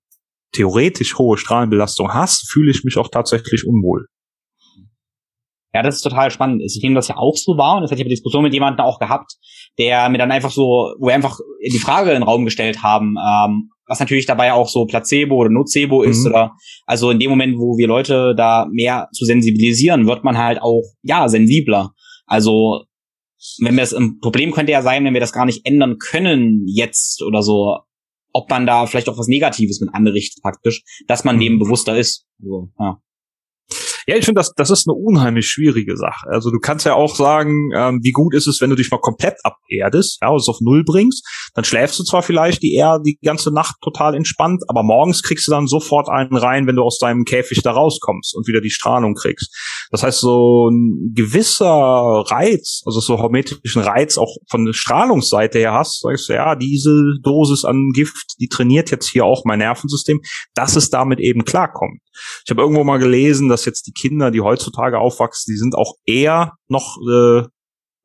theoretisch hohe Strahlenbelastung hast, fühle ich mich auch tatsächlich unwohl. Ja, das ist total spannend. Ich nehme das ja auch so wahr und das hatte ich eine Diskussion mit jemandem auch gehabt, der mir dann einfach so, wo wir einfach die Frage in den Raum gestellt haben, ähm, was natürlich dabei auch so Placebo oder Nocebo ist mhm. oder also in dem Moment, wo wir Leute da mehr zu sensibilisieren, wird man halt auch ja sensibler. Also wenn wir das ein Problem könnte ja sein, wenn wir das gar nicht ändern können jetzt oder so, ob man da vielleicht auch was Negatives mit anrichtet praktisch, dass man mhm. dem bewusster ist. Also, ja. Ja, ich finde, das, das ist eine unheimlich schwierige Sache. Also du kannst ja auch sagen, ähm, wie gut ist es, wenn du dich mal komplett aberdest, ja, es auf Null bringst, dann schläfst du zwar vielleicht die eher die ganze Nacht total entspannt, aber morgens kriegst du dann sofort einen rein, wenn du aus deinem Käfig da rauskommst und wieder die Strahlung kriegst. Das heißt, so ein gewisser Reiz, also so hermetischen Reiz auch von der Strahlungsseite her hast, sagst du, ja, diese Dosis an Gift, die trainiert jetzt hier auch mein Nervensystem, dass es damit eben klarkommt. Ich habe irgendwo mal gelesen, dass jetzt die Kinder, die heutzutage aufwachsen, die sind auch eher noch, äh,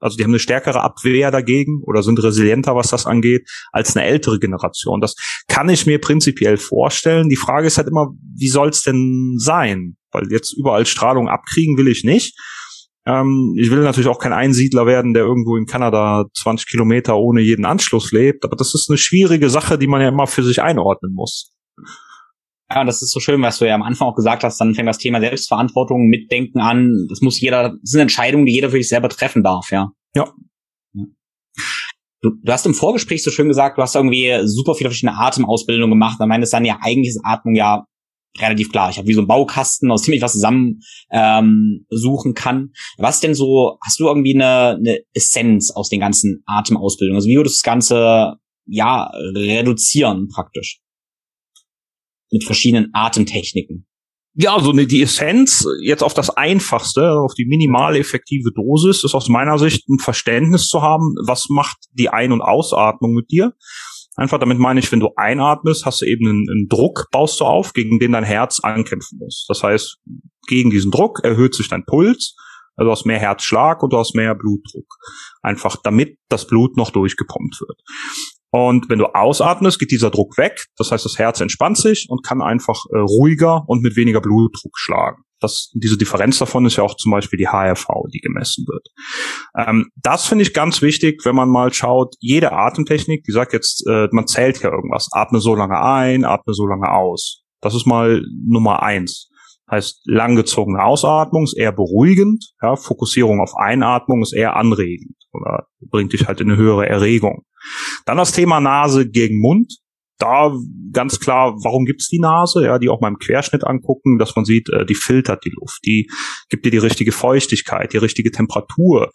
also die haben eine stärkere Abwehr dagegen oder sind resilienter, was das angeht, als eine ältere Generation. Das kann ich mir prinzipiell vorstellen. Die Frage ist halt immer, wie soll es denn sein? Weil jetzt überall Strahlung abkriegen will ich nicht. Ähm, ich will natürlich auch kein Einsiedler werden, der irgendwo in Kanada 20 Kilometer ohne jeden Anschluss lebt. Aber das ist eine schwierige Sache, die man ja immer für sich einordnen muss. Ja, und das ist so schön, was du ja am Anfang auch gesagt hast, dann fängt das Thema Selbstverantwortung, Mitdenken an. Das muss jeder, das sind Entscheidungen, die jeder für sich selber treffen darf, ja. Ja. Du, du hast im Vorgespräch so schön gesagt, du hast irgendwie super viele verschiedene Atemausbildungen gemacht. Dann meintest dann ja eigentlich ist Atmung ja relativ klar. Ich habe wie so einen Baukasten, aus dem ich was zusammen ähm, suchen kann. Was denn so, hast du irgendwie eine, eine Essenz aus den ganzen Atemausbildungen? Also wie würdest du das Ganze ja reduzieren praktisch? Mit verschiedenen Atemtechniken. Ja, also die Essenz jetzt auf das Einfachste, auf die minimale effektive Dosis, ist aus meiner Sicht ein Verständnis zu haben, was macht die Ein- und Ausatmung mit dir Einfach damit meine ich, wenn du einatmest, hast du eben einen, einen, Druck, baust du auf, gegen den dein Herz ankämpfen muss. Das heißt, gegen diesen Druck erhöht sich dein Puls, also du hast mehr Herzschlag und du hast mehr Blutdruck. Einfach damit das Blut noch durchgepumpt wird. Und wenn du ausatmest, geht dieser Druck weg. Das heißt, das Herz entspannt sich und kann einfach äh, ruhiger und mit weniger Blutdruck schlagen. Das, diese Differenz davon ist ja auch zum Beispiel die HRV, die gemessen wird. Ähm, das finde ich ganz wichtig, wenn man mal schaut, jede Atemtechnik, die sagt jetzt, äh, man zählt ja irgendwas. Atme so lange ein, atme so lange aus. Das ist mal Nummer eins. Heißt, langgezogene Ausatmung ist eher beruhigend, ja, Fokussierung auf Einatmung ist eher anregend oder bringt dich halt in eine höhere Erregung. Dann das Thema Nase gegen Mund da ganz klar, warum gibt's die Nase? Ja, die auch mal im Querschnitt angucken, dass man sieht, äh, die filtert die Luft, die gibt dir die richtige Feuchtigkeit, die richtige Temperatur,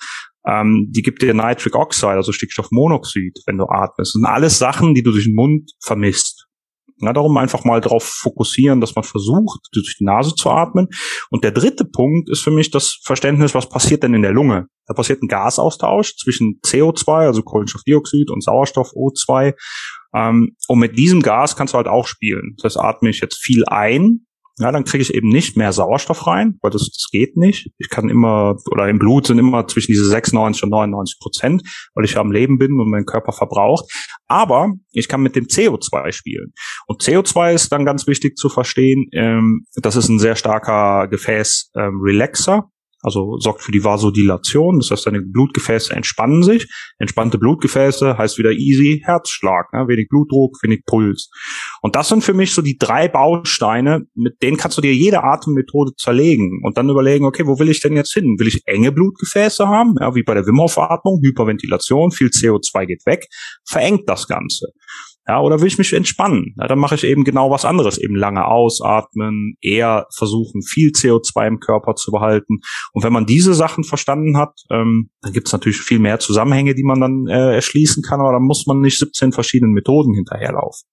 ähm, die gibt dir Nitric Oxide, also Stickstoffmonoxid, wenn du atmest. Das sind alles Sachen, die du durch den Mund vermisst. Ja, darum einfach mal darauf fokussieren, dass man versucht, durch die Nase zu atmen. Und der dritte Punkt ist für mich das Verständnis, was passiert denn in der Lunge? Da passiert ein Gasaustausch zwischen CO2, also Kohlenstoffdioxid, und Sauerstoff O2. Ähm, und mit diesem Gas kannst du halt auch spielen. Das heißt, atme ich jetzt viel ein, ja, dann kriege ich eben nicht mehr Sauerstoff rein, weil das, das geht nicht. Ich kann immer, oder im Blut sind immer zwischen diese 96 und 99 Prozent, weil ich ja am Leben bin und mein Körper verbraucht. Aber ich kann mit dem CO2 spielen. Und CO2 ist dann ganz wichtig zu verstehen, ähm, das ist ein sehr starker Gefäß-Relaxer. Ähm, also sorgt für die Vasodilation, das heißt, deine Blutgefäße entspannen sich. Entspannte Blutgefäße heißt wieder easy Herzschlag, ne? wenig Blutdruck, wenig Puls. Und das sind für mich so die drei Bausteine, mit denen kannst du dir jede Atemmethode zerlegen und dann überlegen, okay, wo will ich denn jetzt hin? Will ich enge Blutgefäße haben, ja, wie bei der Wim Hof Atmung, Hyperventilation, viel CO2 geht weg, verengt das Ganze. Ja, oder will ich mich entspannen? Ja, dann mache ich eben genau was anderes, eben lange ausatmen, eher versuchen, viel CO2 im Körper zu behalten. Und wenn man diese Sachen verstanden hat, ähm, dann gibt es natürlich viel mehr Zusammenhänge, die man dann äh, erschließen kann, aber dann muss man nicht 17 verschiedenen Methoden hinterherlaufen.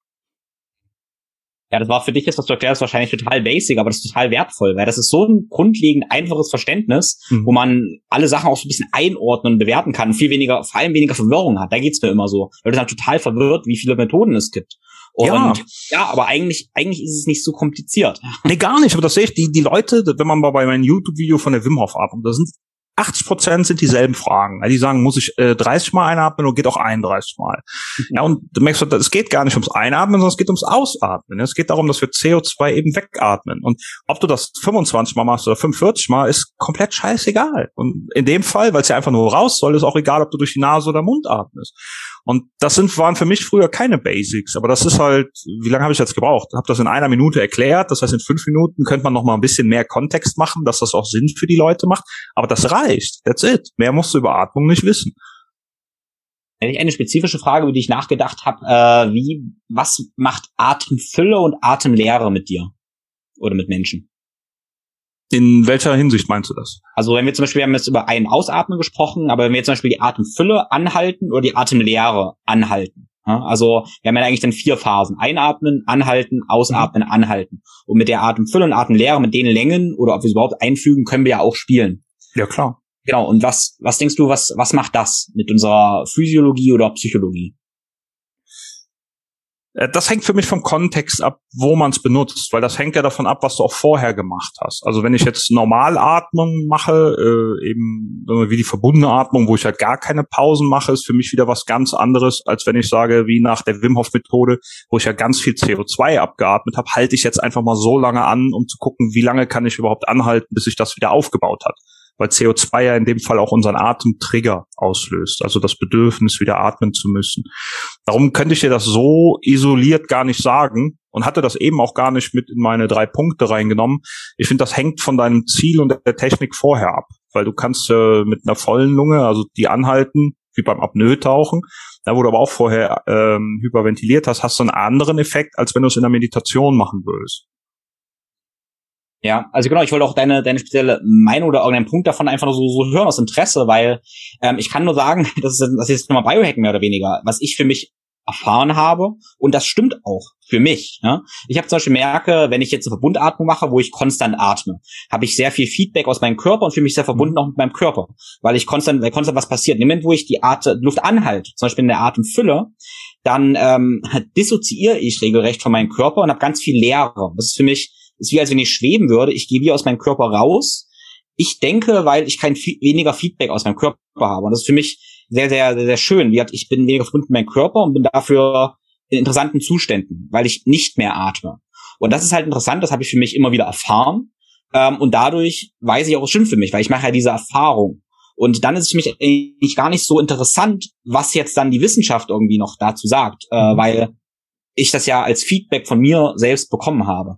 Ja, das war für dich jetzt, was du erklärst, wahrscheinlich total basic, aber das ist total wertvoll, weil das ist so ein grundlegend einfaches Verständnis, mhm. wo man alle Sachen auch so ein bisschen einordnen und bewerten kann, viel weniger, vor allem weniger Verwirrung hat. Da geht's mir immer so. Weil das halt total verwirrt, wie viele Methoden es gibt. Und ja. ja, aber eigentlich, eigentlich ist es nicht so kompliziert. Nee, gar nicht. Aber das sehe ich, die, die Leute, wenn man mal bei meinem YouTube-Video von der Wim Hof Atmung, da sind 80 Prozent sind dieselben Fragen. Die sagen, muss ich äh, 30 Mal einatmen oder geht auch 31 Mal? Mhm. Ja, und du merkst, es geht gar nicht ums Einatmen, sondern es geht ums Ausatmen. Es geht darum, dass wir CO2 eben wegatmen. Und ob du das 25 Mal machst oder 45 Mal, ist komplett scheißegal. Und in dem Fall, weil es ja einfach nur raus soll, ist auch egal, ob du durch die Nase oder Mund atmest. Und das sind, waren für mich früher keine Basics, aber das ist halt, wie lange habe ich jetzt gebraucht? Habe das in einer Minute erklärt, das heißt in fünf Minuten könnte man noch mal ein bisschen mehr Kontext machen, dass das auch Sinn für die Leute macht, aber das reicht, that's it. Mehr musst du über Atmung nicht wissen. Eine spezifische Frage, über die ich nachgedacht habe, äh, wie, was macht Atemfülle und Atemlehre mit dir oder mit Menschen? In welcher Hinsicht meinst du das? Also wenn wir zum Beispiel, wir haben jetzt über Ein- Ausatmen gesprochen, aber wenn wir jetzt zum Beispiel die Atemfülle anhalten oder die Atemlehre anhalten. Ja, also wir haben ja eigentlich dann vier Phasen. Einatmen, anhalten, ausatmen, mhm. anhalten. Und mit der Atemfülle und Atemlehre, mit den Längen oder ob wir es überhaupt einfügen, können wir ja auch spielen. Ja, klar. Genau. Und was, was denkst du, was, was macht das mit unserer Physiologie oder Psychologie? Äh, das hängt für mich vom Kontext ab, wo man es benutzt, weil das hängt ja davon ab, was du auch vorher gemacht hast. Also wenn ich jetzt Normalatmung mache, äh, eben wie die verbundene Atmung, wo ich halt gar keine Pausen mache, ist für mich wieder was ganz anderes, als wenn ich sage, wie nach der Wim Hof Methode, wo ich ja ganz viel CO2 abgeatmet habe, halte ich jetzt einfach mal so lange an, um zu gucken, wie lange kann ich überhaupt anhalten, bis sich das wieder aufgebaut hat weil CO2 ja in dem Fall auch unseren Atemtrigger auslöst, also das Bedürfnis, wieder atmen zu müssen. Darum könnte ich dir das so isoliert gar nicht sagen und hatte das eben auch gar nicht mit in meine drei Punkte reingenommen. Ich finde, das hängt von deinem Ziel und der Technik vorher ab, weil du kannst äh, mit einer vollen Lunge, also die anhalten, wie beim Apnoe-Tauchen, da wo du aber auch vorher ähm, hyperventiliert hast, hast du einen anderen Effekt, als wenn du es in der Meditation machen würdest. Ja, also genau, ich wollte auch deine, deine spezielle Meinung oder irgendeinen Punkt davon einfach nur so, so hören aus Interesse, weil ähm, ich kann nur sagen, das ist, das ist jetzt nochmal Biohacken mehr oder weniger, was ich für mich erfahren habe und das stimmt auch für mich. Ne? Ich habe zum Beispiel merke, wenn ich jetzt eine Verbundatmung mache, wo ich konstant atme, habe ich sehr viel Feedback aus meinem Körper und fühle mich sehr verbunden auch mit meinem Körper, weil ich konstant, weil konstant was passiert. Im Moment, wo ich die At Luft anhalte, zum Beispiel in der Atemfülle, dann ähm, dissoziiere ich regelrecht von meinem Körper und habe ganz viel Leere. Das ist für mich ist wie als wenn ich schweben würde. Ich gehe wie aus meinem Körper raus. Ich denke, weil ich kein weniger Feedback aus meinem Körper habe. Und das ist für mich sehr, sehr, sehr, sehr schön. Wie ich bin weniger verbunden mit meinem Körper und bin dafür in interessanten Zuständen, weil ich nicht mehr atme. Und das ist halt interessant, das habe ich für mich immer wieder erfahren. Ähm, und dadurch weiß ich auch, es stimmt für mich, weil ich mache ja diese Erfahrung. Und dann ist es für mich eigentlich gar nicht so interessant, was jetzt dann die Wissenschaft irgendwie noch dazu sagt, äh, mhm. weil ich das ja als Feedback von mir selbst bekommen habe.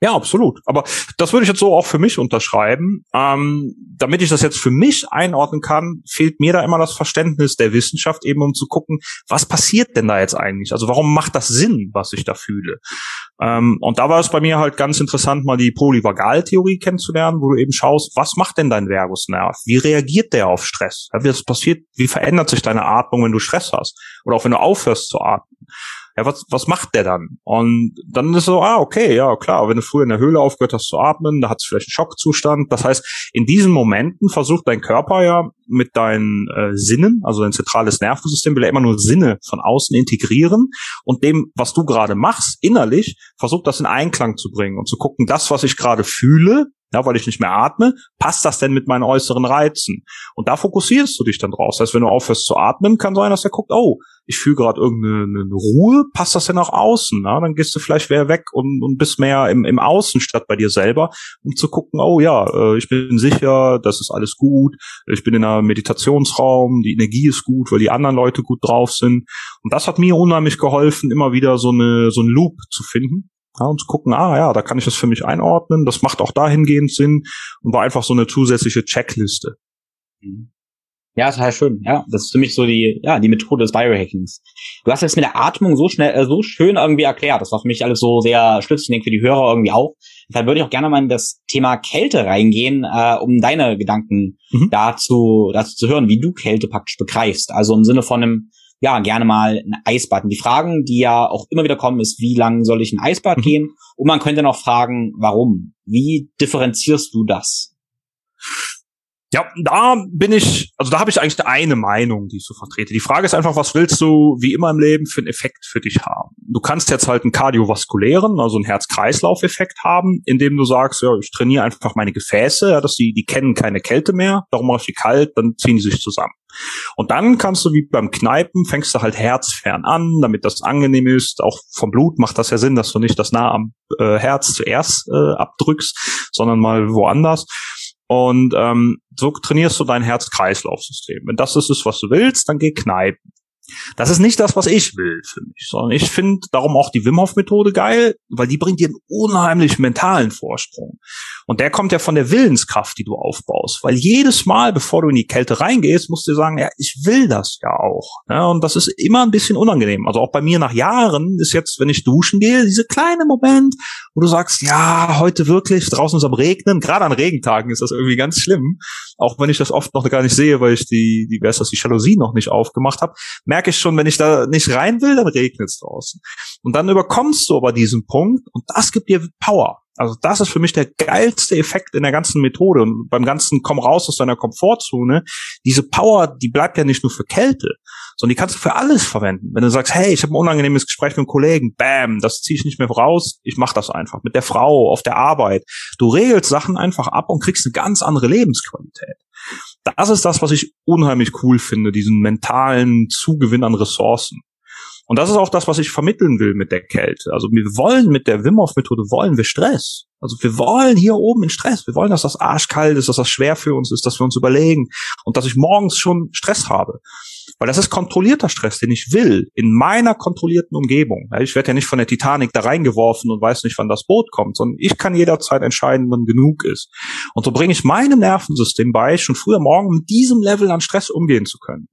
Ja, absolut. Aber das würde ich jetzt so auch für mich unterschreiben. Ähm, damit ich das jetzt für mich einordnen kann, fehlt mir da immer das Verständnis der Wissenschaft, eben um zu gucken, was passiert denn da jetzt eigentlich? Also warum macht das Sinn, was ich da fühle? Ähm, und da war es bei mir halt ganz interessant, mal die Polyvagaltheorie kennenzulernen, wo du eben schaust, was macht denn dein Vagusnerv? Wie reagiert der auf Stress? Wie passiert? Wie verändert sich deine Atmung, wenn du Stress hast? Oder auch wenn du aufhörst zu atmen? Ja, was, was macht der dann? Und dann ist so, ah, okay, ja, klar, wenn du früher in der Höhle aufgehört hast zu atmen, da hat es vielleicht einen Schockzustand. Das heißt, in diesen Momenten versucht dein Körper ja mit deinen äh, Sinnen, also dein zentrales Nervensystem, will er immer nur Sinne von außen integrieren und dem, was du gerade machst, innerlich, versucht das in Einklang zu bringen und zu gucken, das, was ich gerade fühle, ja, weil ich nicht mehr atme, passt das denn mit meinen äußeren Reizen? Und da fokussierst du dich dann draus. Das heißt, wenn du aufhörst zu atmen, kann sein, dass der guckt, oh, ich fühle gerade irgendeine Ruhe, passt das denn nach außen? Na? Dann gehst du vielleicht wieder weg und, und bist mehr im, im Außen statt bei dir selber, um zu gucken, oh ja, äh, ich bin sicher, das ist alles gut, ich bin in einem Meditationsraum, die Energie ist gut, weil die anderen Leute gut drauf sind. Und das hat mir unheimlich geholfen, immer wieder so eine so ein Loop zu finden ja, und zu gucken, ah ja, da kann ich das für mich einordnen, das macht auch dahingehend Sinn und war einfach so eine zusätzliche Checkliste. Mhm. Ja, total schön. Ja, das ist für mich so die, ja, die Methode des Biohackings. Du hast jetzt mit der Atmung so schnell, äh, so schön irgendwie erklärt. Das war für mich alles so sehr schlüssig, denke für die Hörer irgendwie auch. Deshalb würde ich auch gerne mal in das Thema Kälte reingehen, äh, um deine Gedanken mhm. dazu, dazu zu hören, wie du Kälte praktisch begreifst. Also im Sinne von einem ja, gerne mal ein Eisbad. Und die Fragen, die ja auch immer wieder kommen, ist, wie lang soll ich ein Eisbad mhm. gehen? Und man könnte noch fragen, warum? Wie differenzierst du das? Ja, da bin ich, also da habe ich eigentlich eine Meinung, die ich so vertrete. Die Frage ist einfach, was willst du wie immer im Leben für einen Effekt für dich haben? Du kannst jetzt halt einen kardiovaskulären, also einen Herz-Kreislauf-Effekt haben, indem du sagst, ja, ich trainiere einfach meine Gefäße, ja, dass die, die kennen keine Kälte mehr, darum mache ich die kalt, dann ziehen die sich zusammen. Und dann kannst du wie beim Kneipen, fängst du halt herzfern an, damit das angenehm ist. Auch vom Blut macht das ja Sinn, dass du nicht das nah am äh, Herz zuerst äh, abdrückst, sondern mal woanders. Und ähm, so trainierst du dein Herz-Kreislauf-System. Wenn das ist, was du willst, dann geh kneipen. Das ist nicht das, was ich will für mich, sondern ich finde darum auch die Wim Hof Methode geil, weil die bringt dir einen unheimlich mentalen Vorsprung. Und der kommt ja von der Willenskraft, die du aufbaust. Weil jedes Mal, bevor du in die Kälte reingehst, musst du dir sagen, ja, ich will das ja auch. Ja, und das ist immer ein bisschen unangenehm. Also auch bei mir nach Jahren ist jetzt, wenn ich duschen gehe, dieser kleine Moment, wo du sagst, ja, heute wirklich, draußen ist am Regnen. Gerade an Regentagen ist das irgendwie ganz schlimm. Auch wenn ich das oft noch gar nicht sehe, weil ich die, die, wer ist das, die Jalousie noch nicht aufgemacht habe, merke ich schon, wenn ich da nicht rein will, dann regnet es draußen. Und dann überkommst du aber diesen Punkt und das gibt dir Power. Also das ist für mich der geilste Effekt in der ganzen Methode und beim ganzen Komm raus aus deiner Komfortzone. Diese Power, die bleibt ja nicht nur für Kälte, sondern die kannst du für alles verwenden. Wenn du sagst, hey, ich habe ein unangenehmes Gespräch mit einem Kollegen, bam, das ziehe ich nicht mehr raus, ich mache das einfach mit der Frau auf der Arbeit. Du regelst Sachen einfach ab und kriegst eine ganz andere Lebensqualität. Das ist das, was ich unheimlich cool finde, diesen mentalen Zugewinn an Ressourcen. Und das ist auch das, was ich vermitteln will mit der Kälte. Also wir wollen mit der Wim Hof Methode wollen wir Stress. Also wir wollen hier oben in Stress. Wir wollen, dass das arschkalt ist, dass das schwer für uns ist, dass wir uns überlegen und dass ich morgens schon Stress habe. Weil das ist kontrollierter Stress, den ich will, in meiner kontrollierten Umgebung. Ich werde ja nicht von der Titanic da reingeworfen und weiß nicht, wann das Boot kommt, sondern ich kann jederzeit entscheiden, wann genug ist. Und so bringe ich meinem Nervensystem bei, schon früher morgen mit diesem Level an Stress umgehen zu können.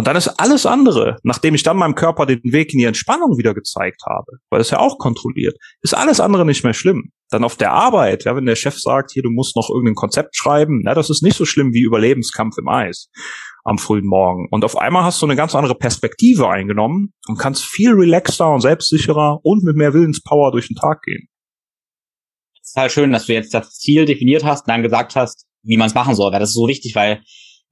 Und dann ist alles andere, nachdem ich dann meinem Körper den Weg in die Entspannung wieder gezeigt habe, weil es ja auch kontrolliert, ist alles andere nicht mehr schlimm. Dann auf der Arbeit, ja, wenn der Chef sagt, hier, du musst noch irgendein Konzept schreiben, na, das ist nicht so schlimm wie Überlebenskampf im Eis am frühen Morgen. Und auf einmal hast du eine ganz andere Perspektive eingenommen und kannst viel relaxter und selbstsicherer und mit mehr Willenspower durch den Tag gehen. Es ist halt schön, dass du jetzt das Ziel definiert hast und dann gesagt hast, wie man es machen soll, weil das ist so wichtig, weil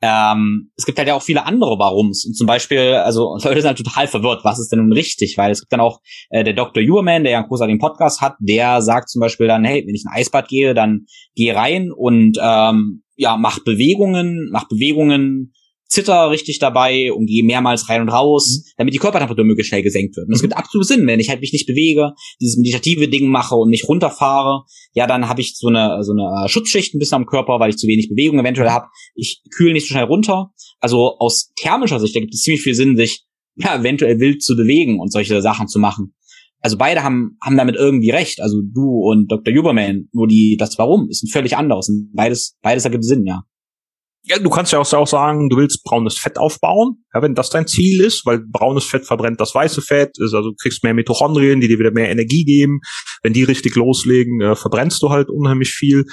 ähm, es gibt halt ja auch viele andere Warums. Und zum Beispiel, also Leute sind halt total verwirrt, was ist denn nun richtig? Weil es gibt dann auch äh, der Dr. Uberman, der ja einen großartigen Podcast hat, der sagt zum Beispiel dann, hey, wenn ich in ein Eisbad gehe, dann gehe rein und ähm, ja, mach Bewegungen, mach Bewegungen, zitter richtig dabei und gehe mehrmals rein und raus, mhm. damit die Körpertemperatur möglichst schnell gesenkt wird. Und das mhm. gibt absolut Sinn, wenn ich halt mich nicht bewege, dieses meditative Ding mache und nicht runterfahre, ja, dann habe ich so eine so eine äh, Schutzschicht ein bisschen am Körper, weil ich zu wenig Bewegung eventuell habe. Ich kühle nicht so schnell runter. Also aus thermischer Sicht, da gibt es ziemlich viel Sinn, sich ja eventuell wild zu bewegen und solche Sachen zu machen. Also beide haben haben damit irgendwie recht. Also du und Dr. Huberman, nur die das Warum ist ein völlig anderes. Beides beides ergibt Sinn, ja. Ja, du kannst ja auch sagen, du willst braunes Fett aufbauen, ja, wenn das dein Ziel ist, weil braunes Fett verbrennt das weiße Fett, ist also du kriegst mehr Mitochondrien, die dir wieder mehr Energie geben. Wenn die richtig loslegen, äh, verbrennst du halt unheimlich viel.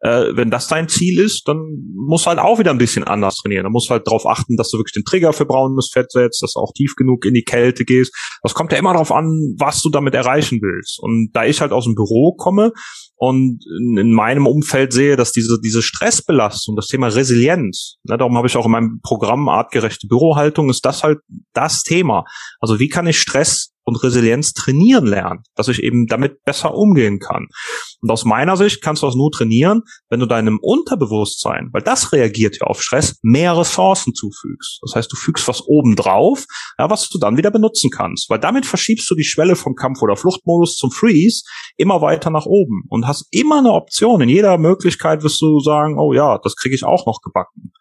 Äh, wenn das dein Ziel ist, dann musst du halt auch wieder ein bisschen anders trainieren. Dann musst du halt darauf achten, dass du wirklich den Trigger für braunes Fett setzt, dass du auch tief genug in die Kälte gehst. Das kommt ja immer darauf an, was du damit erreichen willst. Und da ich halt aus dem Büro komme, und in meinem Umfeld sehe, dass diese, diese Stressbelastung, das Thema Resilienz, ne, darum habe ich auch in meinem Programm artgerechte Bürohaltung, ist das halt das Thema. Also wie kann ich Stress und Resilienz trainieren lernen, dass ich eben damit besser umgehen kann. Und aus meiner Sicht kannst du das nur trainieren, wenn du deinem Unterbewusstsein, weil das reagiert ja auf Stress, mehr Ressourcen zufügst. Das heißt, du fügst was oben drauf, ja, was du dann wieder benutzen kannst, weil damit verschiebst du die Schwelle vom Kampf- oder Fluchtmodus zum Freeze immer weiter nach oben und hast immer eine Option. In jeder Möglichkeit wirst du sagen, oh ja, das kriege ich auch noch gebacken.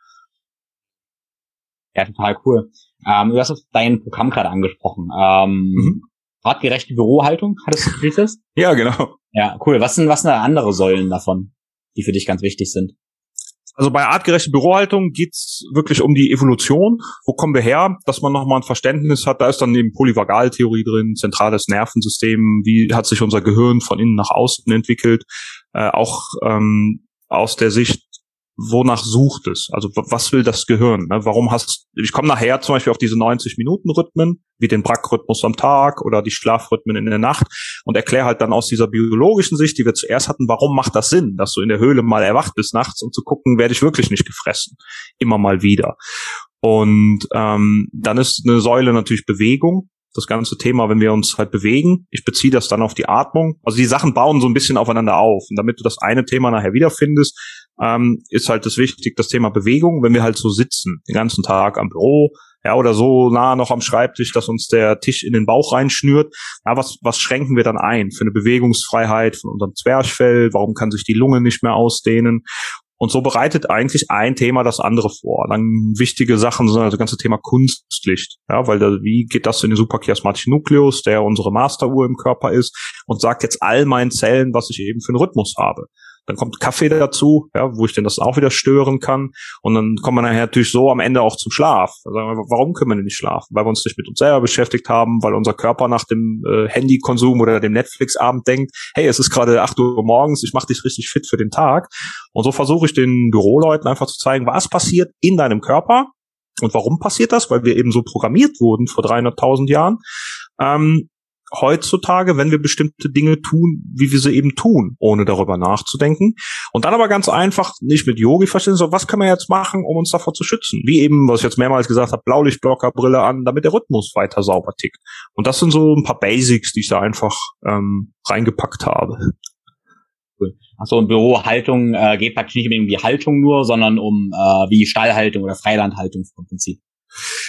Ja, total cool. Ähm, du hast dein Programm gerade angesprochen. Ähm, mhm. Artgerechte Bürohaltung, hattest du dieses? ja, genau. Ja, cool. Was sind, was sind da andere Säulen davon, die für dich ganz wichtig sind? Also bei artgerechte Bürohaltung geht's wirklich um die Evolution. Wo kommen wir her? Dass man nochmal ein Verständnis hat. Da ist dann eben Polyvagaltheorie drin, zentrales Nervensystem. Wie hat sich unser Gehirn von innen nach außen entwickelt? Äh, auch ähm, aus der Sicht wonach sucht es? Also was will das Gehirn? Ne? Warum hast ich komme nachher zum Beispiel auf diese 90 Minuten Rhythmen, wie den Brack-Rhythmus am Tag oder die Schlafrhythmen in der Nacht und erkläre halt dann aus dieser biologischen Sicht, die wir zuerst hatten, warum macht das Sinn, dass du in der Höhle mal erwacht bist nachts, um zu gucken, werde ich wirklich nicht gefressen, immer mal wieder. Und ähm, dann ist eine Säule natürlich Bewegung das ganze Thema, wenn wir uns halt bewegen. Ich beziehe das dann auf die Atmung. Also die Sachen bauen so ein bisschen aufeinander auf. Und damit du das eine Thema nachher wiederfindest, ähm, ist halt das wichtig, das Thema Bewegung, wenn wir halt so sitzen, den ganzen Tag am Büro, ja, oder so nah noch am Schreibtisch, dass uns der Tisch in den Bauch reinschnürt. Ja, was, was schränken wir dann ein für eine Bewegungsfreiheit von unserem Zwerchfell? Warum kann sich die Lunge nicht mehr ausdehnen? Und so bereitet eigentlich ein Thema das andere vor. Dann wichtige Sachen sind also das ganze Thema Kunstlicht. Ja, weil da, wie geht das in den suprachiasmatischen Nukleus, der unsere Masteruhr im Körper ist und sagt jetzt all meinen Zellen, was ich eben für einen Rhythmus habe. Dann kommt Kaffee dazu, ja, wo ich denn das auch wieder stören kann. Und dann kommt man nachher natürlich so am Ende auch zum Schlaf. Also, warum können wir denn nicht schlafen? Weil wir uns nicht mit uns selber beschäftigt haben, weil unser Körper nach dem äh, Handykonsum oder dem Netflix-Abend denkt, hey, es ist gerade 8 Uhr morgens, ich mache dich richtig fit für den Tag. Und so versuche ich den Büroleuten einfach zu zeigen, was passiert in deinem Körper, und warum passiert das? Weil wir eben so programmiert wurden vor 300.000 Jahren. Ähm, heutzutage, wenn wir bestimmte Dinge tun, wie wir sie eben tun, ohne darüber nachzudenken. Und dann aber ganz einfach, nicht mit Yogi verstehen, sondern was können wir jetzt machen, um uns davor zu schützen? Wie eben, was ich jetzt mehrmals gesagt habe, Blaulichtblocker, Brille an, damit der Rhythmus weiter sauber tickt. Und das sind so ein paar Basics, die ich da einfach ähm, reingepackt habe. Cool. Achso, und Bürohaltung äh, geht praktisch nicht um die Haltung nur, sondern um äh, wie Stallhaltung oder Freilandhaltung im Prinzip.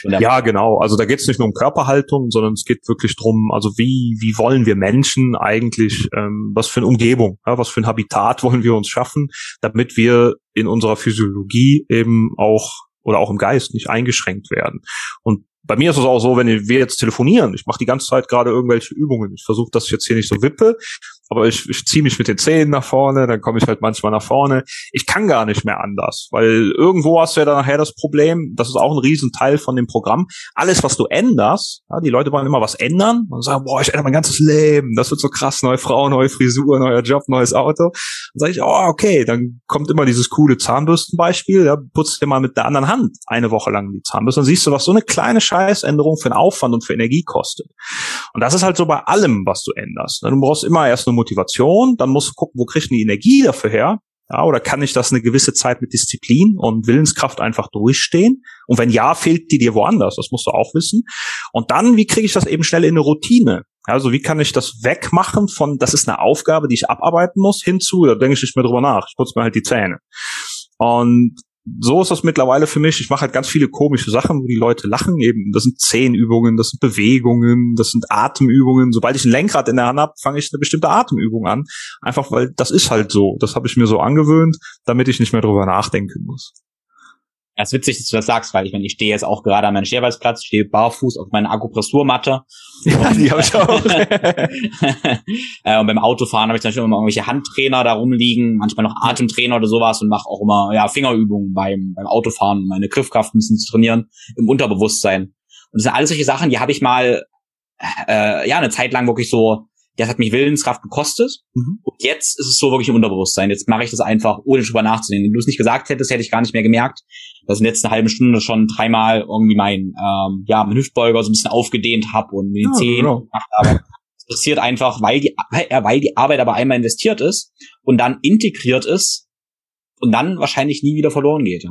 Ja, genau. Also da geht es nicht nur um Körperhaltung, sondern es geht wirklich drum, also wie, wie wollen wir Menschen eigentlich, ähm, was für eine Umgebung, ja, was für ein Habitat wollen wir uns schaffen, damit wir in unserer Physiologie eben auch oder auch im Geist nicht eingeschränkt werden. Und bei mir ist es auch so, wenn wir jetzt telefonieren, ich mache die ganze Zeit gerade irgendwelche Übungen. Ich versuche, dass ich jetzt hier nicht so wippe, aber ich, ich ziehe mich mit den Zähnen nach vorne, dann komme ich halt manchmal nach vorne. Ich kann gar nicht mehr anders, weil irgendwo hast du ja dann nachher das Problem, das ist auch ein Riesenteil von dem Programm. Alles, was du änderst, ja, die Leute wollen immer was ändern und sagen, boah, ich ändere mein ganzes Leben, das wird so krass, neue Frau, neue Frisur, neuer Job, neues Auto. Dann sage ich, oh, okay, dann kommt immer dieses coole Zahnbürstenbeispiel, ja, putzt dir mal mit der anderen Hand eine Woche lang die Zahnbürste, dann siehst du, was so eine kleine Scheißänderung für einen Aufwand und für Energie kostet. Und das ist halt so bei allem, was du änderst. Du brauchst immer erst eine Motivation, dann musst du gucken, wo kriegst du die Energie dafür her? Ja, oder kann ich das eine gewisse Zeit mit Disziplin und Willenskraft einfach durchstehen? Und wenn ja, fehlt die dir woanders? Das musst du auch wissen. Und dann, wie kriege ich das eben schnell in eine Routine? Also wie kann ich das wegmachen von, das ist eine Aufgabe, die ich abarbeiten muss, hinzu, da denke ich nicht mehr drüber nach. Ich putze mir halt die Zähne. Und so ist das mittlerweile für mich. Ich mache halt ganz viele komische Sachen, wo die Leute lachen. Eben, das sind Zehenübungen, das sind Bewegungen, das sind Atemübungen. Sobald ich ein Lenkrad in der Hand habe, fange ich eine bestimmte Atemübung an. Einfach weil das ist halt so. Das habe ich mir so angewöhnt, damit ich nicht mehr drüber nachdenken muss. Es ist witzig, dass du das sagst, weil ich meine, ich stehe jetzt auch gerade an meinem Scherweißplatz, stehe barfuß auf meiner Akupressurmatte. Ja, die habe ich auch. Äh, und beim Autofahren habe ich dann schon immer irgendwelche Handtrainer da rumliegen, manchmal noch Atemtrainer oder sowas und mache auch immer ja Fingerübungen beim, beim Autofahren, um meine Griffkraft ein bisschen zu trainieren, im Unterbewusstsein. Und das sind alles solche Sachen, die habe ich mal äh, ja eine Zeit lang wirklich so das hat mich Willenskraft gekostet. Mhm. Und jetzt ist es so wirklich im Unterbewusstsein. Jetzt mache ich das einfach, ohne drüber nachzudenken. Wenn du es nicht gesagt hättest, hätte ich gar nicht mehr gemerkt, dass ich in der letzten halben Stunde schon dreimal irgendwie mein, ähm, ja, mein Hüftbeuger so ein bisschen aufgedehnt habe und mir die Zehen genau. gemacht habe. Das passiert einfach, weil die, weil die Arbeit aber einmal investiert ist und dann integriert ist und dann wahrscheinlich nie wieder verloren geht. Ja.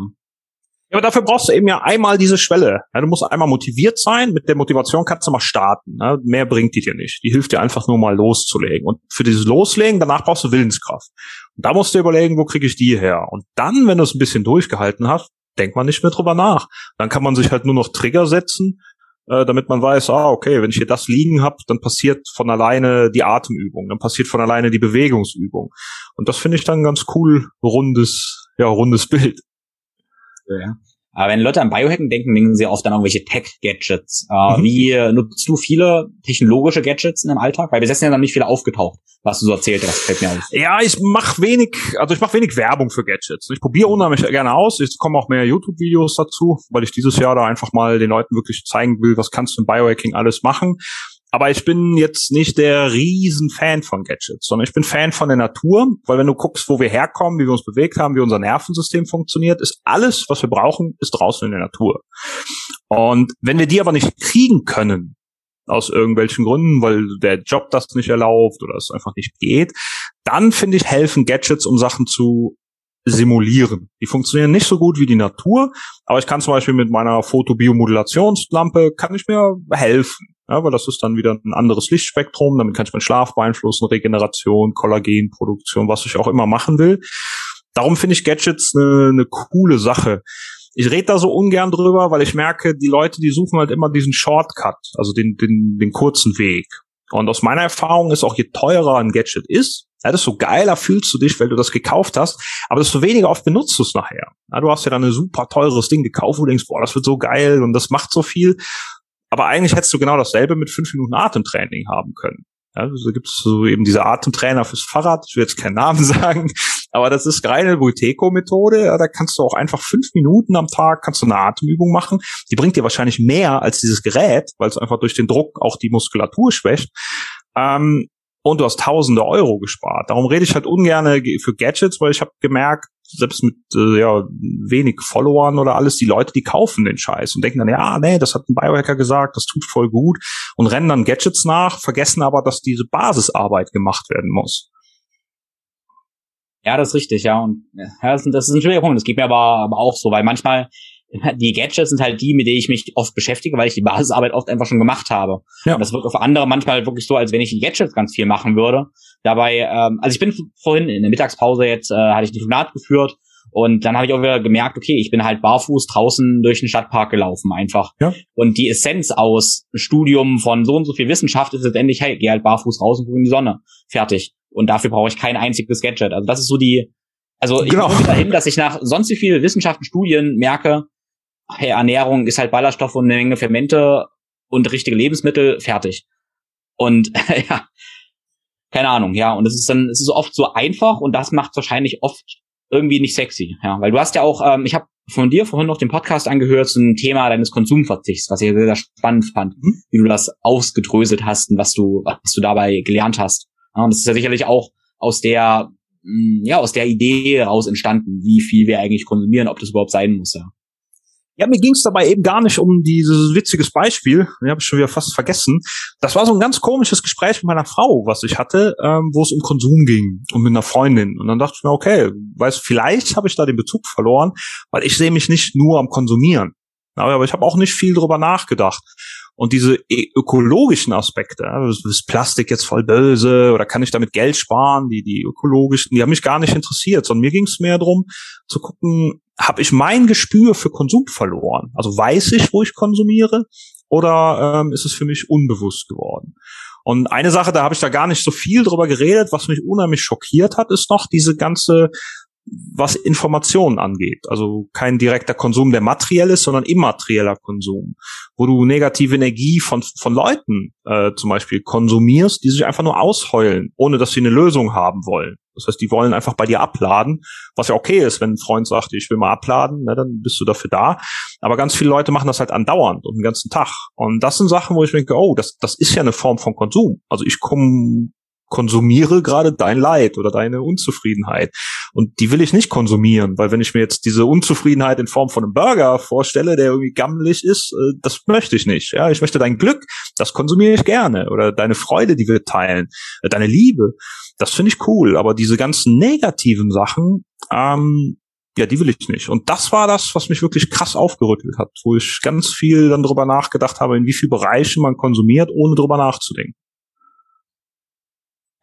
Ja, aber dafür brauchst du eben ja einmal diese Schwelle. Ja, du musst einmal motiviert sein. Mit der Motivation kannst du mal starten. Ja, mehr bringt die dir nicht. Die hilft dir einfach nur mal loszulegen. Und für dieses Loslegen, danach brauchst du Willenskraft. Und da musst du überlegen, wo kriege ich die her? Und dann, wenn du es ein bisschen durchgehalten hast, denkt man nicht mehr drüber nach. Dann kann man sich halt nur noch Trigger setzen, äh, damit man weiß, ah, okay, wenn ich hier das liegen habe, dann passiert von alleine die Atemübung, dann passiert von alleine die Bewegungsübung. Und das finde ich dann ganz cool, rundes, ja, rundes Bild. Ja. Aber wenn Leute an Biohacken denken, denken sie oft an irgendwelche Tech-Gadgets. Äh, mhm. Wie nutzt du viele technologische Gadgets in deinem Alltag? Weil wir sind ja noch nicht viele aufgetaucht, was du so erzählt hast, fällt mir auf. Ja, ich mache wenig, also ich mache wenig Werbung für Gadgets. Ich probiere unheimlich gerne aus. Es kommen auch mehr YouTube-Videos dazu, weil ich dieses Jahr da einfach mal den Leuten wirklich zeigen will, was kannst du im Biohacking alles machen. Aber ich bin jetzt nicht der Riesenfan von Gadgets, sondern ich bin Fan von der Natur, weil wenn du guckst, wo wir herkommen, wie wir uns bewegt haben, wie unser Nervensystem funktioniert, ist alles, was wir brauchen, ist draußen in der Natur. Und wenn wir die aber nicht kriegen können, aus irgendwelchen Gründen, weil der Job das nicht erlaubt oder es einfach nicht geht, dann finde ich, helfen Gadgets, um Sachen zu simulieren. Die funktionieren nicht so gut wie die Natur, aber ich kann zum Beispiel mit meiner Fotobiomodulationslampe, kann ich mir helfen. Ja, weil das ist dann wieder ein anderes Lichtspektrum, damit kann ich meinen Schlaf beeinflussen, Regeneration, Kollagenproduktion, was ich auch immer machen will. Darum finde ich Gadgets eine, eine coole Sache. Ich rede da so ungern drüber, weil ich merke, die Leute, die suchen halt immer diesen Shortcut, also den, den, den kurzen Weg. Und aus meiner Erfahrung ist auch, je teurer ein Gadget ist, ja, desto geiler fühlst du dich, weil du das gekauft hast, aber desto weniger oft benutzt du es nachher. Ja, du hast ja dann ein super teures Ding gekauft, wo du denkst, boah, das wird so geil und das macht so viel. Aber eigentlich hättest du genau dasselbe mit fünf Minuten Atemtraining haben können. Ja, also gibt es so eben diese Atemtrainer fürs Fahrrad, ich will jetzt keinen Namen sagen, aber das ist reine Bulteco-Methode. Ja, da kannst du auch einfach fünf Minuten am Tag kannst du eine Atemübung machen. Die bringt dir wahrscheinlich mehr als dieses Gerät, weil es einfach durch den Druck auch die Muskulatur schwächt. Ähm, und du hast tausende Euro gespart. Darum rede ich halt ungern für Gadgets, weil ich habe gemerkt, selbst mit äh, ja, wenig Followern oder alles, die Leute, die kaufen den Scheiß und denken dann, ja, nee, das hat ein Biohacker gesagt, das tut voll gut und rennen dann Gadgets nach, vergessen aber, dass diese Basisarbeit gemacht werden muss. Ja, das ist richtig, ja. Und ja, das, ist, das ein schwieriger Punkt. Das geht mir aber, aber auch so, weil manchmal die Gadgets sind halt die, mit denen ich mich oft beschäftige, weil ich die Basisarbeit oft einfach schon gemacht habe. Ja. Und das wirkt auf andere manchmal wirklich so, als wenn ich die Gadgets ganz viel machen würde. Dabei, ähm, also ich bin vorhin in der Mittagspause jetzt, äh, hatte ich die Telefonat geführt und dann habe ich auch wieder gemerkt, okay, ich bin halt barfuß draußen durch den Stadtpark gelaufen einfach. Ja. Und die Essenz aus Studium von so und so viel Wissenschaft ist letztendlich, hey, geh halt barfuß raus und guck in die Sonne. Fertig. Und dafür brauche ich kein einziges Gadget. Also das ist so die, also ich genau. komme dahin, dass ich nach sonst wie viel Wissenschaften, Studien merke, Ernährung ist halt Ballaststoffe und eine Menge Fermente und richtige Lebensmittel, fertig. Und ja, keine Ahnung, ja. Und es ist dann, es ist oft so einfach und das macht wahrscheinlich oft irgendwie nicht sexy, ja. Weil du hast ja auch, ähm, ich habe von dir vorhin noch den Podcast angehört zum Thema deines Konsumverzichts, was ich sehr, sehr spannend fand, mhm. wie du das ausgedröselt hast und was du, was du dabei gelernt hast. Ja, und das ist ja sicherlich auch aus der, mm, ja, aus der Idee heraus entstanden, wie viel wir eigentlich konsumieren, ob das überhaupt sein muss, ja. Ja, mir ging es dabei eben gar nicht um dieses witziges Beispiel, den habe ich schon wieder fast vergessen. Das war so ein ganz komisches Gespräch mit meiner Frau, was ich hatte, ähm, wo es um Konsum ging und mit einer Freundin. Und dann dachte ich mir, okay, weiß, vielleicht habe ich da den Bezug verloren, weil ich sehe mich nicht nur am Konsumieren. Aber ich habe auch nicht viel drüber nachgedacht. Und diese ökologischen Aspekte, ist Plastik jetzt voll böse oder kann ich damit Geld sparen, die, die ökologischen, die haben mich gar nicht interessiert, sondern mir ging es mehr darum zu gucken, habe ich mein Gespür für Konsum verloren? Also weiß ich, wo ich konsumiere oder ähm, ist es für mich unbewusst geworden? Und eine Sache, da habe ich da gar nicht so viel drüber geredet, was mich unheimlich schockiert hat, ist noch diese ganze was Informationen angeht. Also kein direkter Konsum, der materiell ist, sondern immaterieller Konsum, wo du negative Energie von, von Leuten äh, zum Beispiel konsumierst, die sich einfach nur ausheulen, ohne dass sie eine Lösung haben wollen. Das heißt, die wollen einfach bei dir abladen, was ja okay ist, wenn ein Freund sagt, ich will mal abladen, ne, dann bist du dafür da. Aber ganz viele Leute machen das halt andauernd und den ganzen Tag. Und das sind Sachen, wo ich denke, oh, das, das ist ja eine Form von Konsum. Also ich komme konsumiere gerade dein Leid oder deine Unzufriedenheit. Und die will ich nicht konsumieren, weil wenn ich mir jetzt diese Unzufriedenheit in Form von einem Burger vorstelle, der irgendwie gammelig ist, äh, das möchte ich nicht. Ja, ich möchte dein Glück, das konsumiere ich gerne. Oder deine Freude, die wir teilen, äh, deine Liebe, das finde ich cool. Aber diese ganzen negativen Sachen, ähm, ja, die will ich nicht. Und das war das, was mich wirklich krass aufgerüttelt hat, wo ich ganz viel dann drüber nachgedacht habe, in wie viel Bereichen man konsumiert, ohne drüber nachzudenken.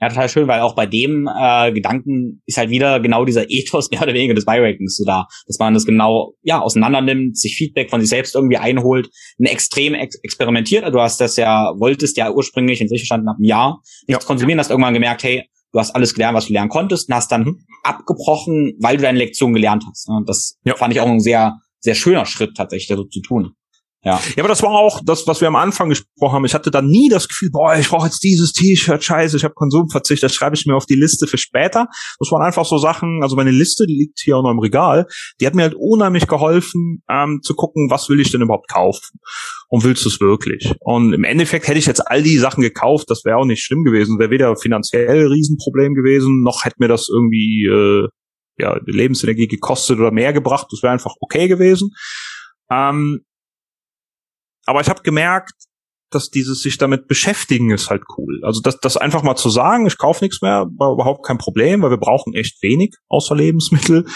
Ja, total schön, weil auch bei dem äh, Gedanken ist halt wieder genau dieser Ethos mehr oder weniger des Biorankings so da, dass man das genau ja auseinander nimmt, sich Feedback von sich selbst irgendwie einholt, ein extrem ex experimentiert. Also du hast das ja wolltest ja ursprünglich, in sich verstanden, nach einem Jahr nichts ja. konsumieren, hast irgendwann gemerkt, hey, du hast alles gelernt, was du lernen konntest, und hast dann mhm. abgebrochen, weil du deine Lektion gelernt hast. Und das ja. fand ich auch ein sehr sehr schöner Schritt tatsächlich, so zu tun. Ja. ja, aber das war auch das, was wir am Anfang gesprochen haben. Ich hatte da nie das Gefühl, boah, ich brauche jetzt dieses T-Shirt, scheiße, ich habe Konsumverzicht, das schreibe ich mir auf die Liste für später. Das waren einfach so Sachen, also meine Liste, die liegt hier auch noch im Regal, die hat mir halt unheimlich geholfen, ähm, zu gucken, was will ich denn überhaupt kaufen und willst du es wirklich? Und im Endeffekt hätte ich jetzt all die Sachen gekauft, das wäre auch nicht schlimm gewesen, wäre weder finanziell Riesenproblem gewesen, noch hätte mir das irgendwie äh, ja, Lebensenergie gekostet oder mehr gebracht, das wäre einfach okay gewesen. Ähm, aber ich habe gemerkt, dass dieses sich damit beschäftigen ist halt cool. Also das, das einfach mal zu sagen, ich kaufe nichts mehr, war überhaupt kein Problem, weil wir brauchen echt wenig außer Lebensmittel.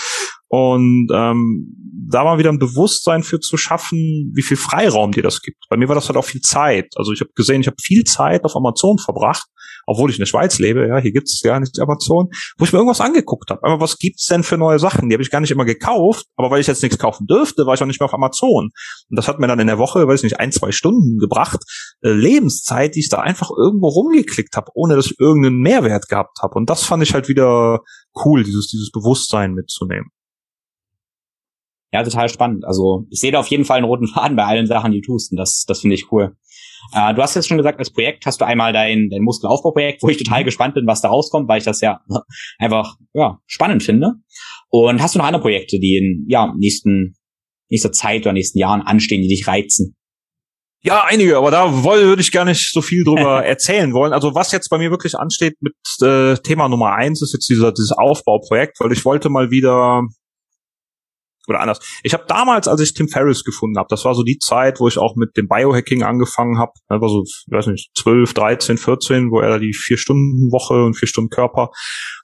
Und ähm, da mal wieder ein Bewusstsein für zu schaffen, wie viel Freiraum dir das gibt. Bei mir war das halt auch viel Zeit. Also ich habe gesehen, ich habe viel Zeit auf Amazon verbracht, obwohl ich in der Schweiz lebe, ja, hier gibt's ja nicht Amazon, wo ich mir irgendwas angeguckt habe. Aber was gibt's denn für neue Sachen? Die habe ich gar nicht immer gekauft, aber weil ich jetzt nichts kaufen dürfte, war ich auch nicht mehr auf Amazon. Und das hat mir dann in der Woche, weiß ich nicht, ein, zwei Stunden gebracht, äh, Lebenszeit, die ich da einfach irgendwo rumgeklickt habe, ohne dass ich irgendeinen Mehrwert gehabt habe. Und das fand ich halt wieder cool, dieses, dieses Bewusstsein mitzunehmen. Ja, total spannend. Also ich sehe da auf jeden Fall einen roten Faden bei allen Sachen, die du tust. Und das, das finde ich cool. Äh, du hast jetzt schon gesagt, als Projekt hast du einmal dein, dein Muskelaufbauprojekt, wo ich total mhm. gespannt bin, was da rauskommt, weil ich das ja einfach ja, spannend finde. Und hast du noch andere Projekte, die in ja, nächsten, nächster Zeit oder nächsten Jahren anstehen, die dich reizen? Ja, einige, aber da würde ich gar nicht so viel drüber erzählen wollen. Also was jetzt bei mir wirklich ansteht mit äh, Thema Nummer eins ist jetzt dieser dieses Aufbauprojekt, weil ich wollte mal wieder oder anders. Ich habe damals, als ich Tim Ferriss gefunden habe, das war so die Zeit, wo ich auch mit dem Biohacking angefangen habe. War so, weiß nicht, 12, 13, 14, wo er die Vier-Stunden-Woche und Vier-Stunden-Körper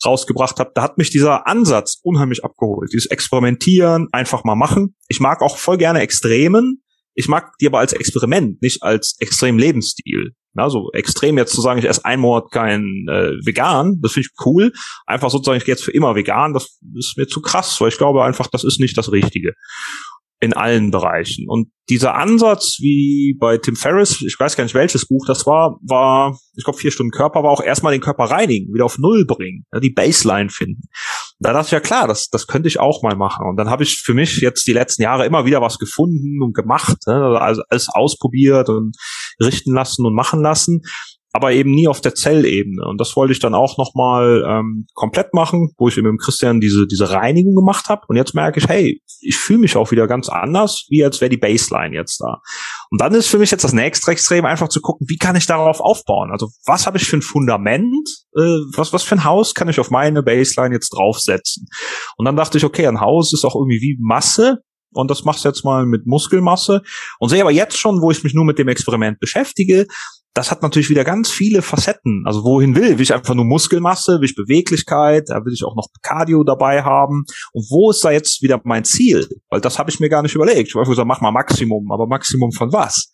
rausgebracht hat. Da hat mich dieser Ansatz unheimlich abgeholt. Dieses Experimentieren, einfach mal machen. Ich mag auch voll gerne Extremen. Ich mag die aber als Experiment, nicht als extrem Lebensstil. Na, so extrem jetzt zu sagen, ich esse einen Monat kein äh, vegan, das finde ich cool. Einfach sozusagen, ich gehe jetzt für immer vegan, das ist mir zu krass, weil ich glaube einfach, das ist nicht das Richtige in allen Bereichen. Und dieser Ansatz, wie bei Tim Ferriss, ich weiß gar nicht welches Buch das war, war, ich glaube, vier Stunden Körper, war auch erstmal den Körper reinigen, wieder auf Null bringen, ja, die Baseline finden. Da dachte ich ja klar, das, das könnte ich auch mal machen. Und dann habe ich für mich jetzt die letzten Jahre immer wieder was gefunden und gemacht, ne, also alles ausprobiert und richten lassen und machen lassen aber eben nie auf der Zellebene. Und das wollte ich dann auch nochmal ähm, komplett machen, wo ich eben mit Christian diese, diese Reinigung gemacht habe. Und jetzt merke ich, hey, ich fühle mich auch wieder ganz anders, wie als wäre die Baseline jetzt da. Und dann ist für mich jetzt das nächste Extrem einfach zu gucken, wie kann ich darauf aufbauen? Also was habe ich für ein Fundament? Äh, was, was für ein Haus kann ich auf meine Baseline jetzt draufsetzen? Und dann dachte ich, okay, ein Haus ist auch irgendwie wie Masse und das machst du jetzt mal mit Muskelmasse und sehe aber jetzt schon, wo ich mich nur mit dem Experiment beschäftige, das hat natürlich wieder ganz viele Facetten. Also wohin will? Will ich einfach nur Muskelmasse? Will ich Beweglichkeit? Da will ich auch noch Cardio dabei haben. Und wo ist da jetzt wieder mein Ziel? Weil das habe ich mir gar nicht überlegt. Ich wollte gesagt, mach mal Maximum, aber Maximum von was?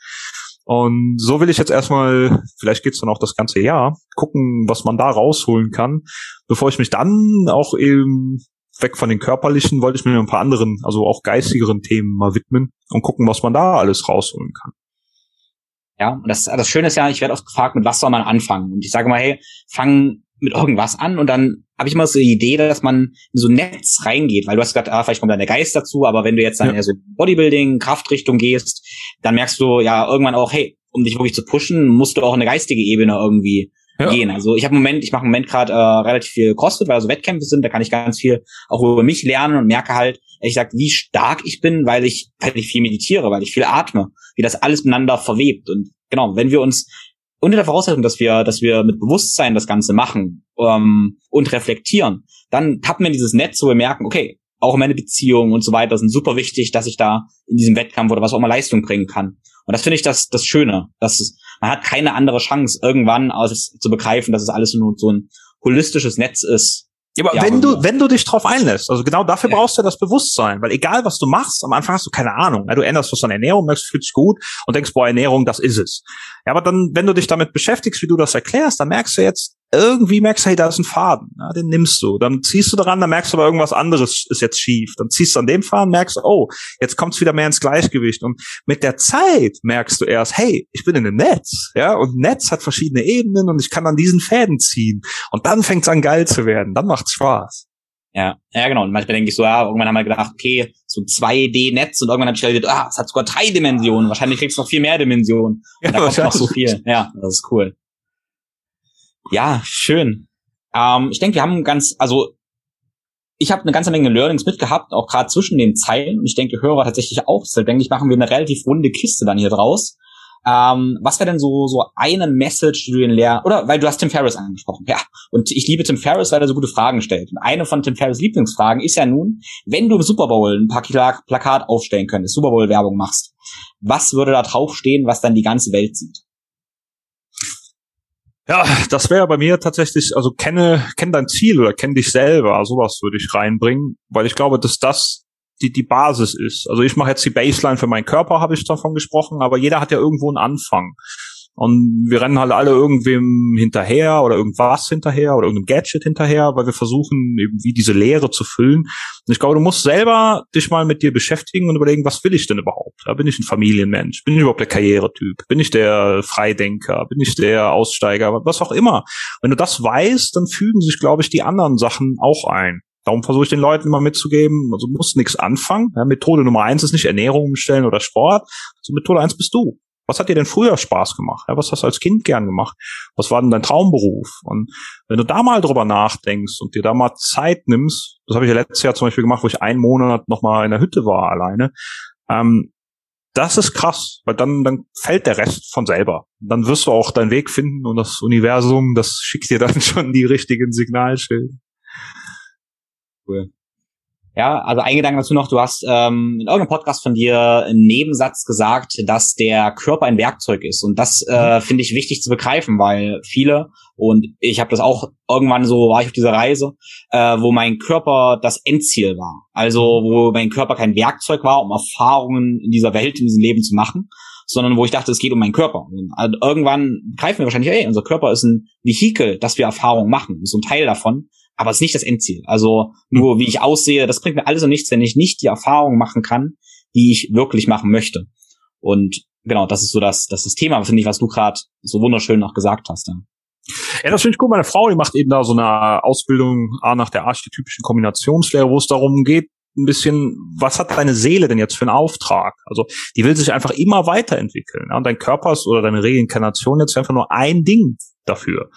Und so will ich jetzt erstmal, vielleicht geht's dann auch das ganze Jahr, gucken, was man da rausholen kann, bevor ich mich dann auch eben weg von den körperlichen, wollte ich mir ein paar anderen, also auch geistigeren Themen mal widmen und gucken, was man da alles rausholen kann. Ja, und das, das Schöne ist ja, ich werde oft gefragt, mit was soll man anfangen? Und ich sage mal, hey, fang mit irgendwas an und dann habe ich immer so die Idee, dass man in so ein Netz reingeht, weil du hast gesagt, ah, vielleicht kommt dann der Geist dazu, aber wenn du jetzt dann ja. eher so Bodybuilding, Kraftrichtung gehst, dann merkst du ja irgendwann auch, hey, um dich wirklich zu pushen, musst du auch eine geistige Ebene irgendwie ja. gehen. Also ich habe im Moment, ich mache im Moment gerade äh, relativ viel CrossFit, weil also Wettkämpfe sind, da kann ich ganz viel auch über mich lernen und merke halt, ehrlich gesagt, wie stark ich bin, weil ich, weil ich viel meditiere, weil ich viel atme, wie das alles miteinander verwebt. Und genau, wenn wir uns unter der Voraussetzung, dass wir, dass wir mit Bewusstsein das Ganze machen ähm, und reflektieren, dann tappen wir in dieses Netz, wo wir merken, okay, auch meine Beziehungen und so weiter sind super wichtig, dass ich da in diesem Wettkampf oder was auch immer Leistung bringen kann. Und das finde ich das, das Schöne, dass es, man hat keine andere Chance, irgendwann aus, zu begreifen, dass es alles nur so ein holistisches Netz ist, ja, aber ja, wenn du, wenn du dich drauf einlässt, also genau dafür ja. brauchst du das Bewusstsein, weil egal was du machst, am Anfang hast du keine Ahnung. Ja, du änderst was an Ernährung, merkst, fühlt dich gut und denkst, boah, Ernährung, das ist es. Ja, aber dann, wenn du dich damit beschäftigst, wie du das erklärst, dann merkst du jetzt, irgendwie merkst du, hey, da ist ein Faden, ja, den nimmst du. Dann ziehst du daran, dann merkst du aber irgendwas anderes ist jetzt schief. Dann ziehst du an dem Faden, merkst, oh, jetzt kommt's wieder mehr ins Gleichgewicht. Und mit der Zeit merkst du erst, hey, ich bin in einem Netz, ja, und ein Netz hat verschiedene Ebenen und ich kann an diesen Fäden ziehen. Und dann fängt's an geil zu werden. Dann macht's Spaß. Ja, ja, genau. Und manchmal denke ich so, ja, irgendwann haben wir gedacht, okay, so 2D-Netz und irgendwann habe ich gedacht, ah, es hat sogar drei Dimensionen. Wahrscheinlich kriegst du noch viel mehr Dimensionen. Ja, da kommt noch so viel. Ja, das ist cool. Ja, schön. Ähm, ich denke, wir haben ganz, also ich habe eine ganze Menge Learnings mitgehabt, auch gerade zwischen den Zeilen. Und ich denke, Hörer tatsächlich auch. Deshalb denke ich, machen wir eine relativ runde Kiste dann hier draus. Ähm, was wäre denn so so eine Message, die du den Lehr oder weil du hast Tim Ferriss angesprochen, ja. Und ich liebe Tim Ferriss, weil er so gute Fragen stellt. Und eine von Tim Ferriss Lieblingsfragen ist ja nun, wenn du im Super Bowl ein Plakat aufstellen könntest, Super Bowl Werbung machst, was würde da draufstehen, was dann die ganze Welt sieht? Ja, das wäre bei mir tatsächlich, also kenne, kenne dein Ziel oder kenne dich selber, sowas würde ich reinbringen, weil ich glaube, dass das die, die Basis ist. Also ich mache jetzt die Baseline für meinen Körper, habe ich davon gesprochen, aber jeder hat ja irgendwo einen Anfang. Und wir rennen halt alle irgendwem hinterher oder irgendwas hinterher oder irgendeinem Gadget hinterher, weil wir versuchen, eben wie diese Leere zu füllen. Und ich glaube, du musst selber dich mal mit dir beschäftigen und überlegen, was will ich denn überhaupt? Bin ich ein Familienmensch? Bin ich überhaupt der Karrieretyp? Bin ich der Freidenker? Bin ich der Aussteiger? Was auch immer. Wenn du das weißt, dann fügen sich, glaube ich, die anderen Sachen auch ein. Darum versuche ich den Leuten immer mitzugeben, also musst nichts anfangen. Ja, Methode Nummer eins ist nicht Ernährung umstellen oder Sport. Also Methode eins bist du. Was hat dir denn früher Spaß gemacht? Ja, was hast du als Kind gern gemacht? Was war denn dein Traumberuf? Und wenn du da mal drüber nachdenkst und dir da mal Zeit nimmst, das habe ich ja letztes Jahr zum Beispiel gemacht, wo ich einen Monat noch mal in der Hütte war alleine, ähm, das ist krass, weil dann, dann fällt der Rest von selber. Dann wirst du auch deinen Weg finden und das Universum, das schickt dir dann schon die richtigen Signalschilder. Cool. Ja, also ein Gedanke dazu noch, du hast ähm, in irgendeinem Podcast von dir einen Nebensatz gesagt, dass der Körper ein Werkzeug ist. Und das äh, mhm. finde ich wichtig zu begreifen, weil viele, und ich habe das auch irgendwann so, war ich auf dieser Reise, äh, wo mein Körper das Endziel war. Also wo mein Körper kein Werkzeug war, um Erfahrungen in dieser Welt, in diesem Leben zu machen, sondern wo ich dachte, es geht um meinen Körper. Also irgendwann greifen wir wahrscheinlich, ey, unser Körper ist ein Vehikel, dass wir Erfahrungen machen, ist so ein Teil davon aber es ist nicht das Endziel. Also nur wie ich aussehe, das bringt mir alles und nichts, wenn ich nicht die Erfahrung machen kann, die ich wirklich machen möchte. Und genau, das ist so das, das, ist das Thema, finde ich, was du gerade so wunderschön noch gesagt hast. Ja. Ja, das finde ich gut. Meine Frau, die macht eben da so eine Ausbildung nach der archetypischen Kombinationslehre, wo es darum geht, ein bisschen, was hat deine Seele denn jetzt für einen Auftrag? Also die will sich einfach immer weiterentwickeln. Ja? Und dein Körper ist, oder deine Reinkarnation jetzt einfach nur ein Ding dafür.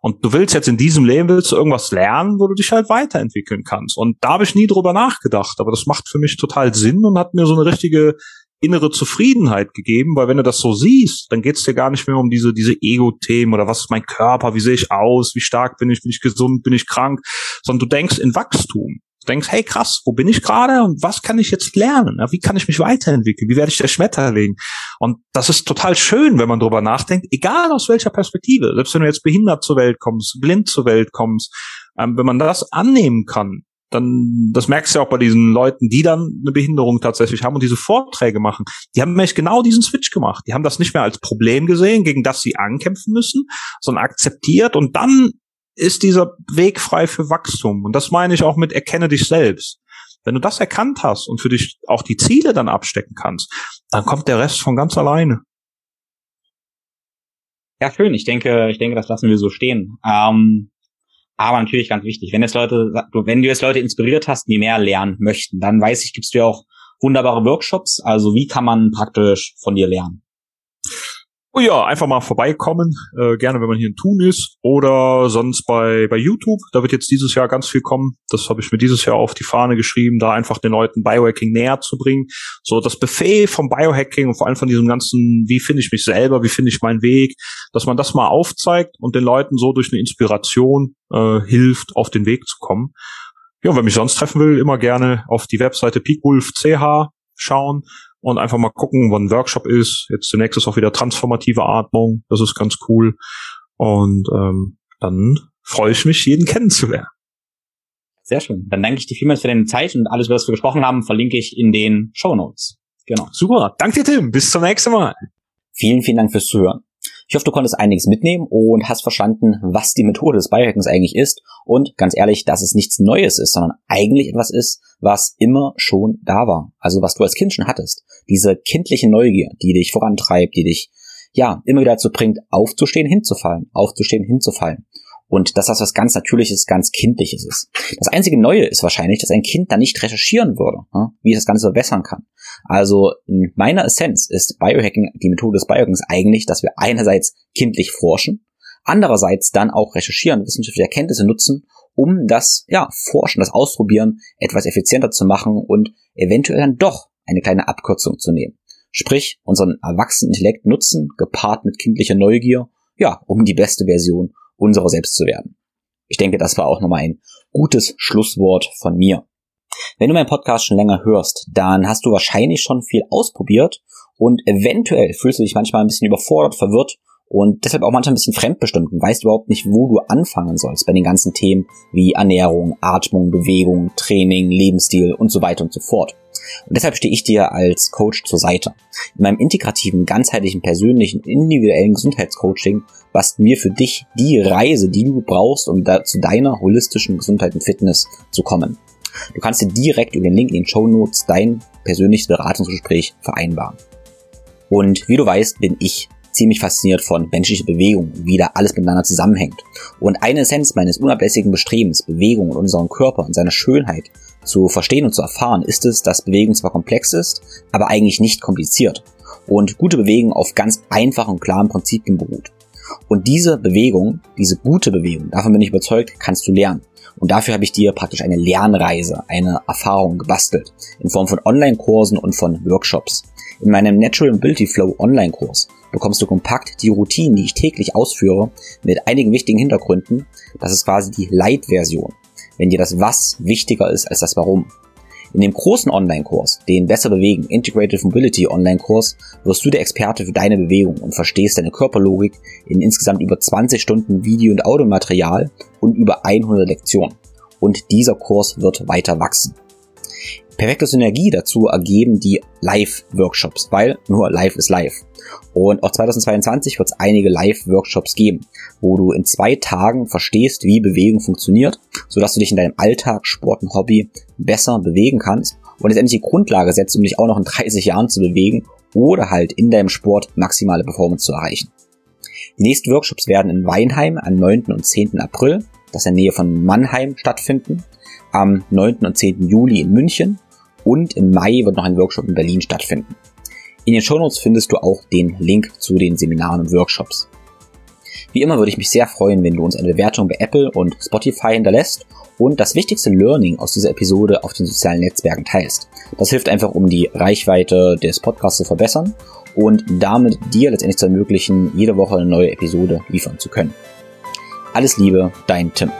Und du willst jetzt in diesem Leben willst du irgendwas lernen, wo du dich halt weiterentwickeln kannst. Und da habe ich nie drüber nachgedacht, aber das macht für mich total Sinn und hat mir so eine richtige innere Zufriedenheit gegeben, weil wenn du das so siehst, dann geht's dir gar nicht mehr um diese, diese Ego-Themen oder was ist mein Körper, wie sehe ich aus, wie stark bin ich, bin ich gesund, bin ich krank, sondern du denkst in Wachstum. Denkst, hey krass, wo bin ich gerade und was kann ich jetzt lernen? Wie kann ich mich weiterentwickeln? Wie werde ich der Schmetterling? Und das ist total schön, wenn man drüber nachdenkt, egal aus welcher Perspektive. Selbst wenn du jetzt behindert zur Welt kommst, blind zur Welt kommst, ähm, wenn man das annehmen kann, dann, das merkst du ja auch bei diesen Leuten, die dann eine Behinderung tatsächlich haben und diese Vorträge machen. Die haben nämlich genau diesen Switch gemacht. Die haben das nicht mehr als Problem gesehen, gegen das sie ankämpfen müssen, sondern akzeptiert und dann ist dieser Weg frei für Wachstum. Und das meine ich auch mit erkenne dich selbst. Wenn du das erkannt hast und für dich auch die Ziele dann abstecken kannst, dann kommt der Rest von ganz alleine. Ja, schön. Ich denke, ich denke, das lassen wir so stehen. Ähm, aber natürlich ganz wichtig, wenn jetzt Leute, wenn du jetzt Leute inspiriert hast, die mehr lernen möchten, dann weiß ich, gibst du ja auch wunderbare Workshops. Also wie kann man praktisch von dir lernen? Oh ja, einfach mal vorbeikommen, äh, gerne wenn man hier in Thun ist oder sonst bei bei YouTube. Da wird jetzt dieses Jahr ganz viel kommen. Das habe ich mir dieses Jahr auf die Fahne geschrieben, da einfach den Leuten Biohacking näher zu bringen. So das Buffet vom Biohacking und vor allem von diesem ganzen, wie finde ich mich selber, wie finde ich meinen Weg, dass man das mal aufzeigt und den Leuten so durch eine Inspiration äh, hilft, auf den Weg zu kommen. Ja, wer mich sonst treffen will, immer gerne auf die Webseite peakwolf.ch schauen und einfach mal gucken, wann ein Workshop ist. Jetzt zunächst ist auch wieder transformative Atmung, das ist ganz cool. Und ähm, dann freue ich mich, jeden kennenzulernen. Sehr schön. Dann danke ich dir vielmals für deine Zeit und alles, was wir gesprochen haben, verlinke ich in den Show Notes. Genau. Super. Danke dir, Tim. Bis zum nächsten Mal. Vielen, vielen Dank fürs Zuhören. Ich hoffe, du konntest einiges mitnehmen und hast verstanden, was die Methode des Biohackens eigentlich ist und ganz ehrlich, dass es nichts Neues ist, sondern eigentlich etwas ist, was immer schon da war. Also was du als Kind schon hattest. Diese kindliche Neugier, die dich vorantreibt, die dich ja immer wieder dazu bringt, aufzustehen, hinzufallen, aufzustehen, hinzufallen und dass das was ganz Natürliches, ganz Kindliches ist. Das einzige Neue ist wahrscheinlich, dass ein Kind da nicht recherchieren würde, wie es das Ganze verbessern kann. Also in meiner Essenz ist Biohacking, die Methode des Biohackings eigentlich, dass wir einerseits kindlich forschen, andererseits dann auch recherchieren, wissenschaftliche Erkenntnisse nutzen, um das ja, Forschen, das Ausprobieren etwas effizienter zu machen und eventuell dann doch eine kleine Abkürzung zu nehmen. Sprich, unseren erwachsenen Intellekt nutzen, gepaart mit kindlicher Neugier, ja, um die beste Version unserer selbst zu werden. Ich denke, das war auch nochmal ein gutes Schlusswort von mir. Wenn du meinen Podcast schon länger hörst, dann hast du wahrscheinlich schon viel ausprobiert und eventuell fühlst du dich manchmal ein bisschen überfordert, verwirrt und deshalb auch manchmal ein bisschen fremdbestimmt und weißt überhaupt nicht, wo du anfangen sollst bei den ganzen Themen wie Ernährung, Atmung, Bewegung, Training, Lebensstil und so weiter und so fort. Und deshalb stehe ich dir als Coach zur Seite. In meinem integrativen, ganzheitlichen, persönlichen, individuellen Gesundheitscoaching basteln wir für dich die Reise, die du brauchst, um zu deiner holistischen Gesundheit und Fitness zu kommen. Du kannst dir direkt über den Link in den Show Notes dein persönliches Beratungsgespräch vereinbaren. Und wie du weißt, bin ich ziemlich fasziniert von menschlicher Bewegung, wie da alles miteinander zusammenhängt. Und eine Essenz meines unablässigen Bestrebens, Bewegung und unseren Körper und seiner Schönheit zu verstehen und zu erfahren, ist es, dass Bewegung zwar komplex ist, aber eigentlich nicht kompliziert. Und gute Bewegung auf ganz einfachen und klaren Prinzipien beruht. Und diese Bewegung, diese gute Bewegung, davon bin ich überzeugt, kannst du lernen. Und dafür habe ich dir praktisch eine Lernreise, eine Erfahrung gebastelt, in Form von Online-Kursen und von Workshops. In meinem Natural Mobility Flow Online-Kurs bekommst du kompakt die Routinen, die ich täglich ausführe, mit einigen wichtigen Hintergründen. Das ist quasi die Light-Version, wenn dir das Was wichtiger ist als das Warum. In dem großen Online-Kurs, den Besser bewegen, Integrated Mobility Online-Kurs, wirst du der Experte für deine Bewegung und verstehst deine Körperlogik in insgesamt über 20 Stunden Video- und Audiomaterial und über 100 Lektionen. Und dieser Kurs wird weiter wachsen. Perfekte Synergie dazu ergeben die Live-Workshops, weil nur Live ist Live. Und auch 2022 wird es einige Live-Workshops geben, wo du in zwei Tagen verstehst, wie Bewegung funktioniert, sodass du dich in deinem Alltag, Sport und Hobby besser bewegen kannst und letztendlich die Grundlage setzt, um dich auch noch in 30 Jahren zu bewegen oder halt in deinem Sport maximale Performance zu erreichen. Die nächsten Workshops werden in Weinheim am 9. und 10. April, das in der Nähe von Mannheim, stattfinden, am 9. und 10. Juli in München und im Mai wird noch ein Workshop in Berlin stattfinden. In den Shownotes findest du auch den Link zu den Seminaren und Workshops. Wie immer würde ich mich sehr freuen, wenn du uns eine Bewertung bei Apple und Spotify hinterlässt und das wichtigste Learning aus dieser Episode auf den sozialen Netzwerken teilst. Das hilft einfach, um die Reichweite des Podcasts zu verbessern und damit dir letztendlich zu ermöglichen, jede Woche eine neue Episode liefern zu können. Alles Liebe, dein Tim.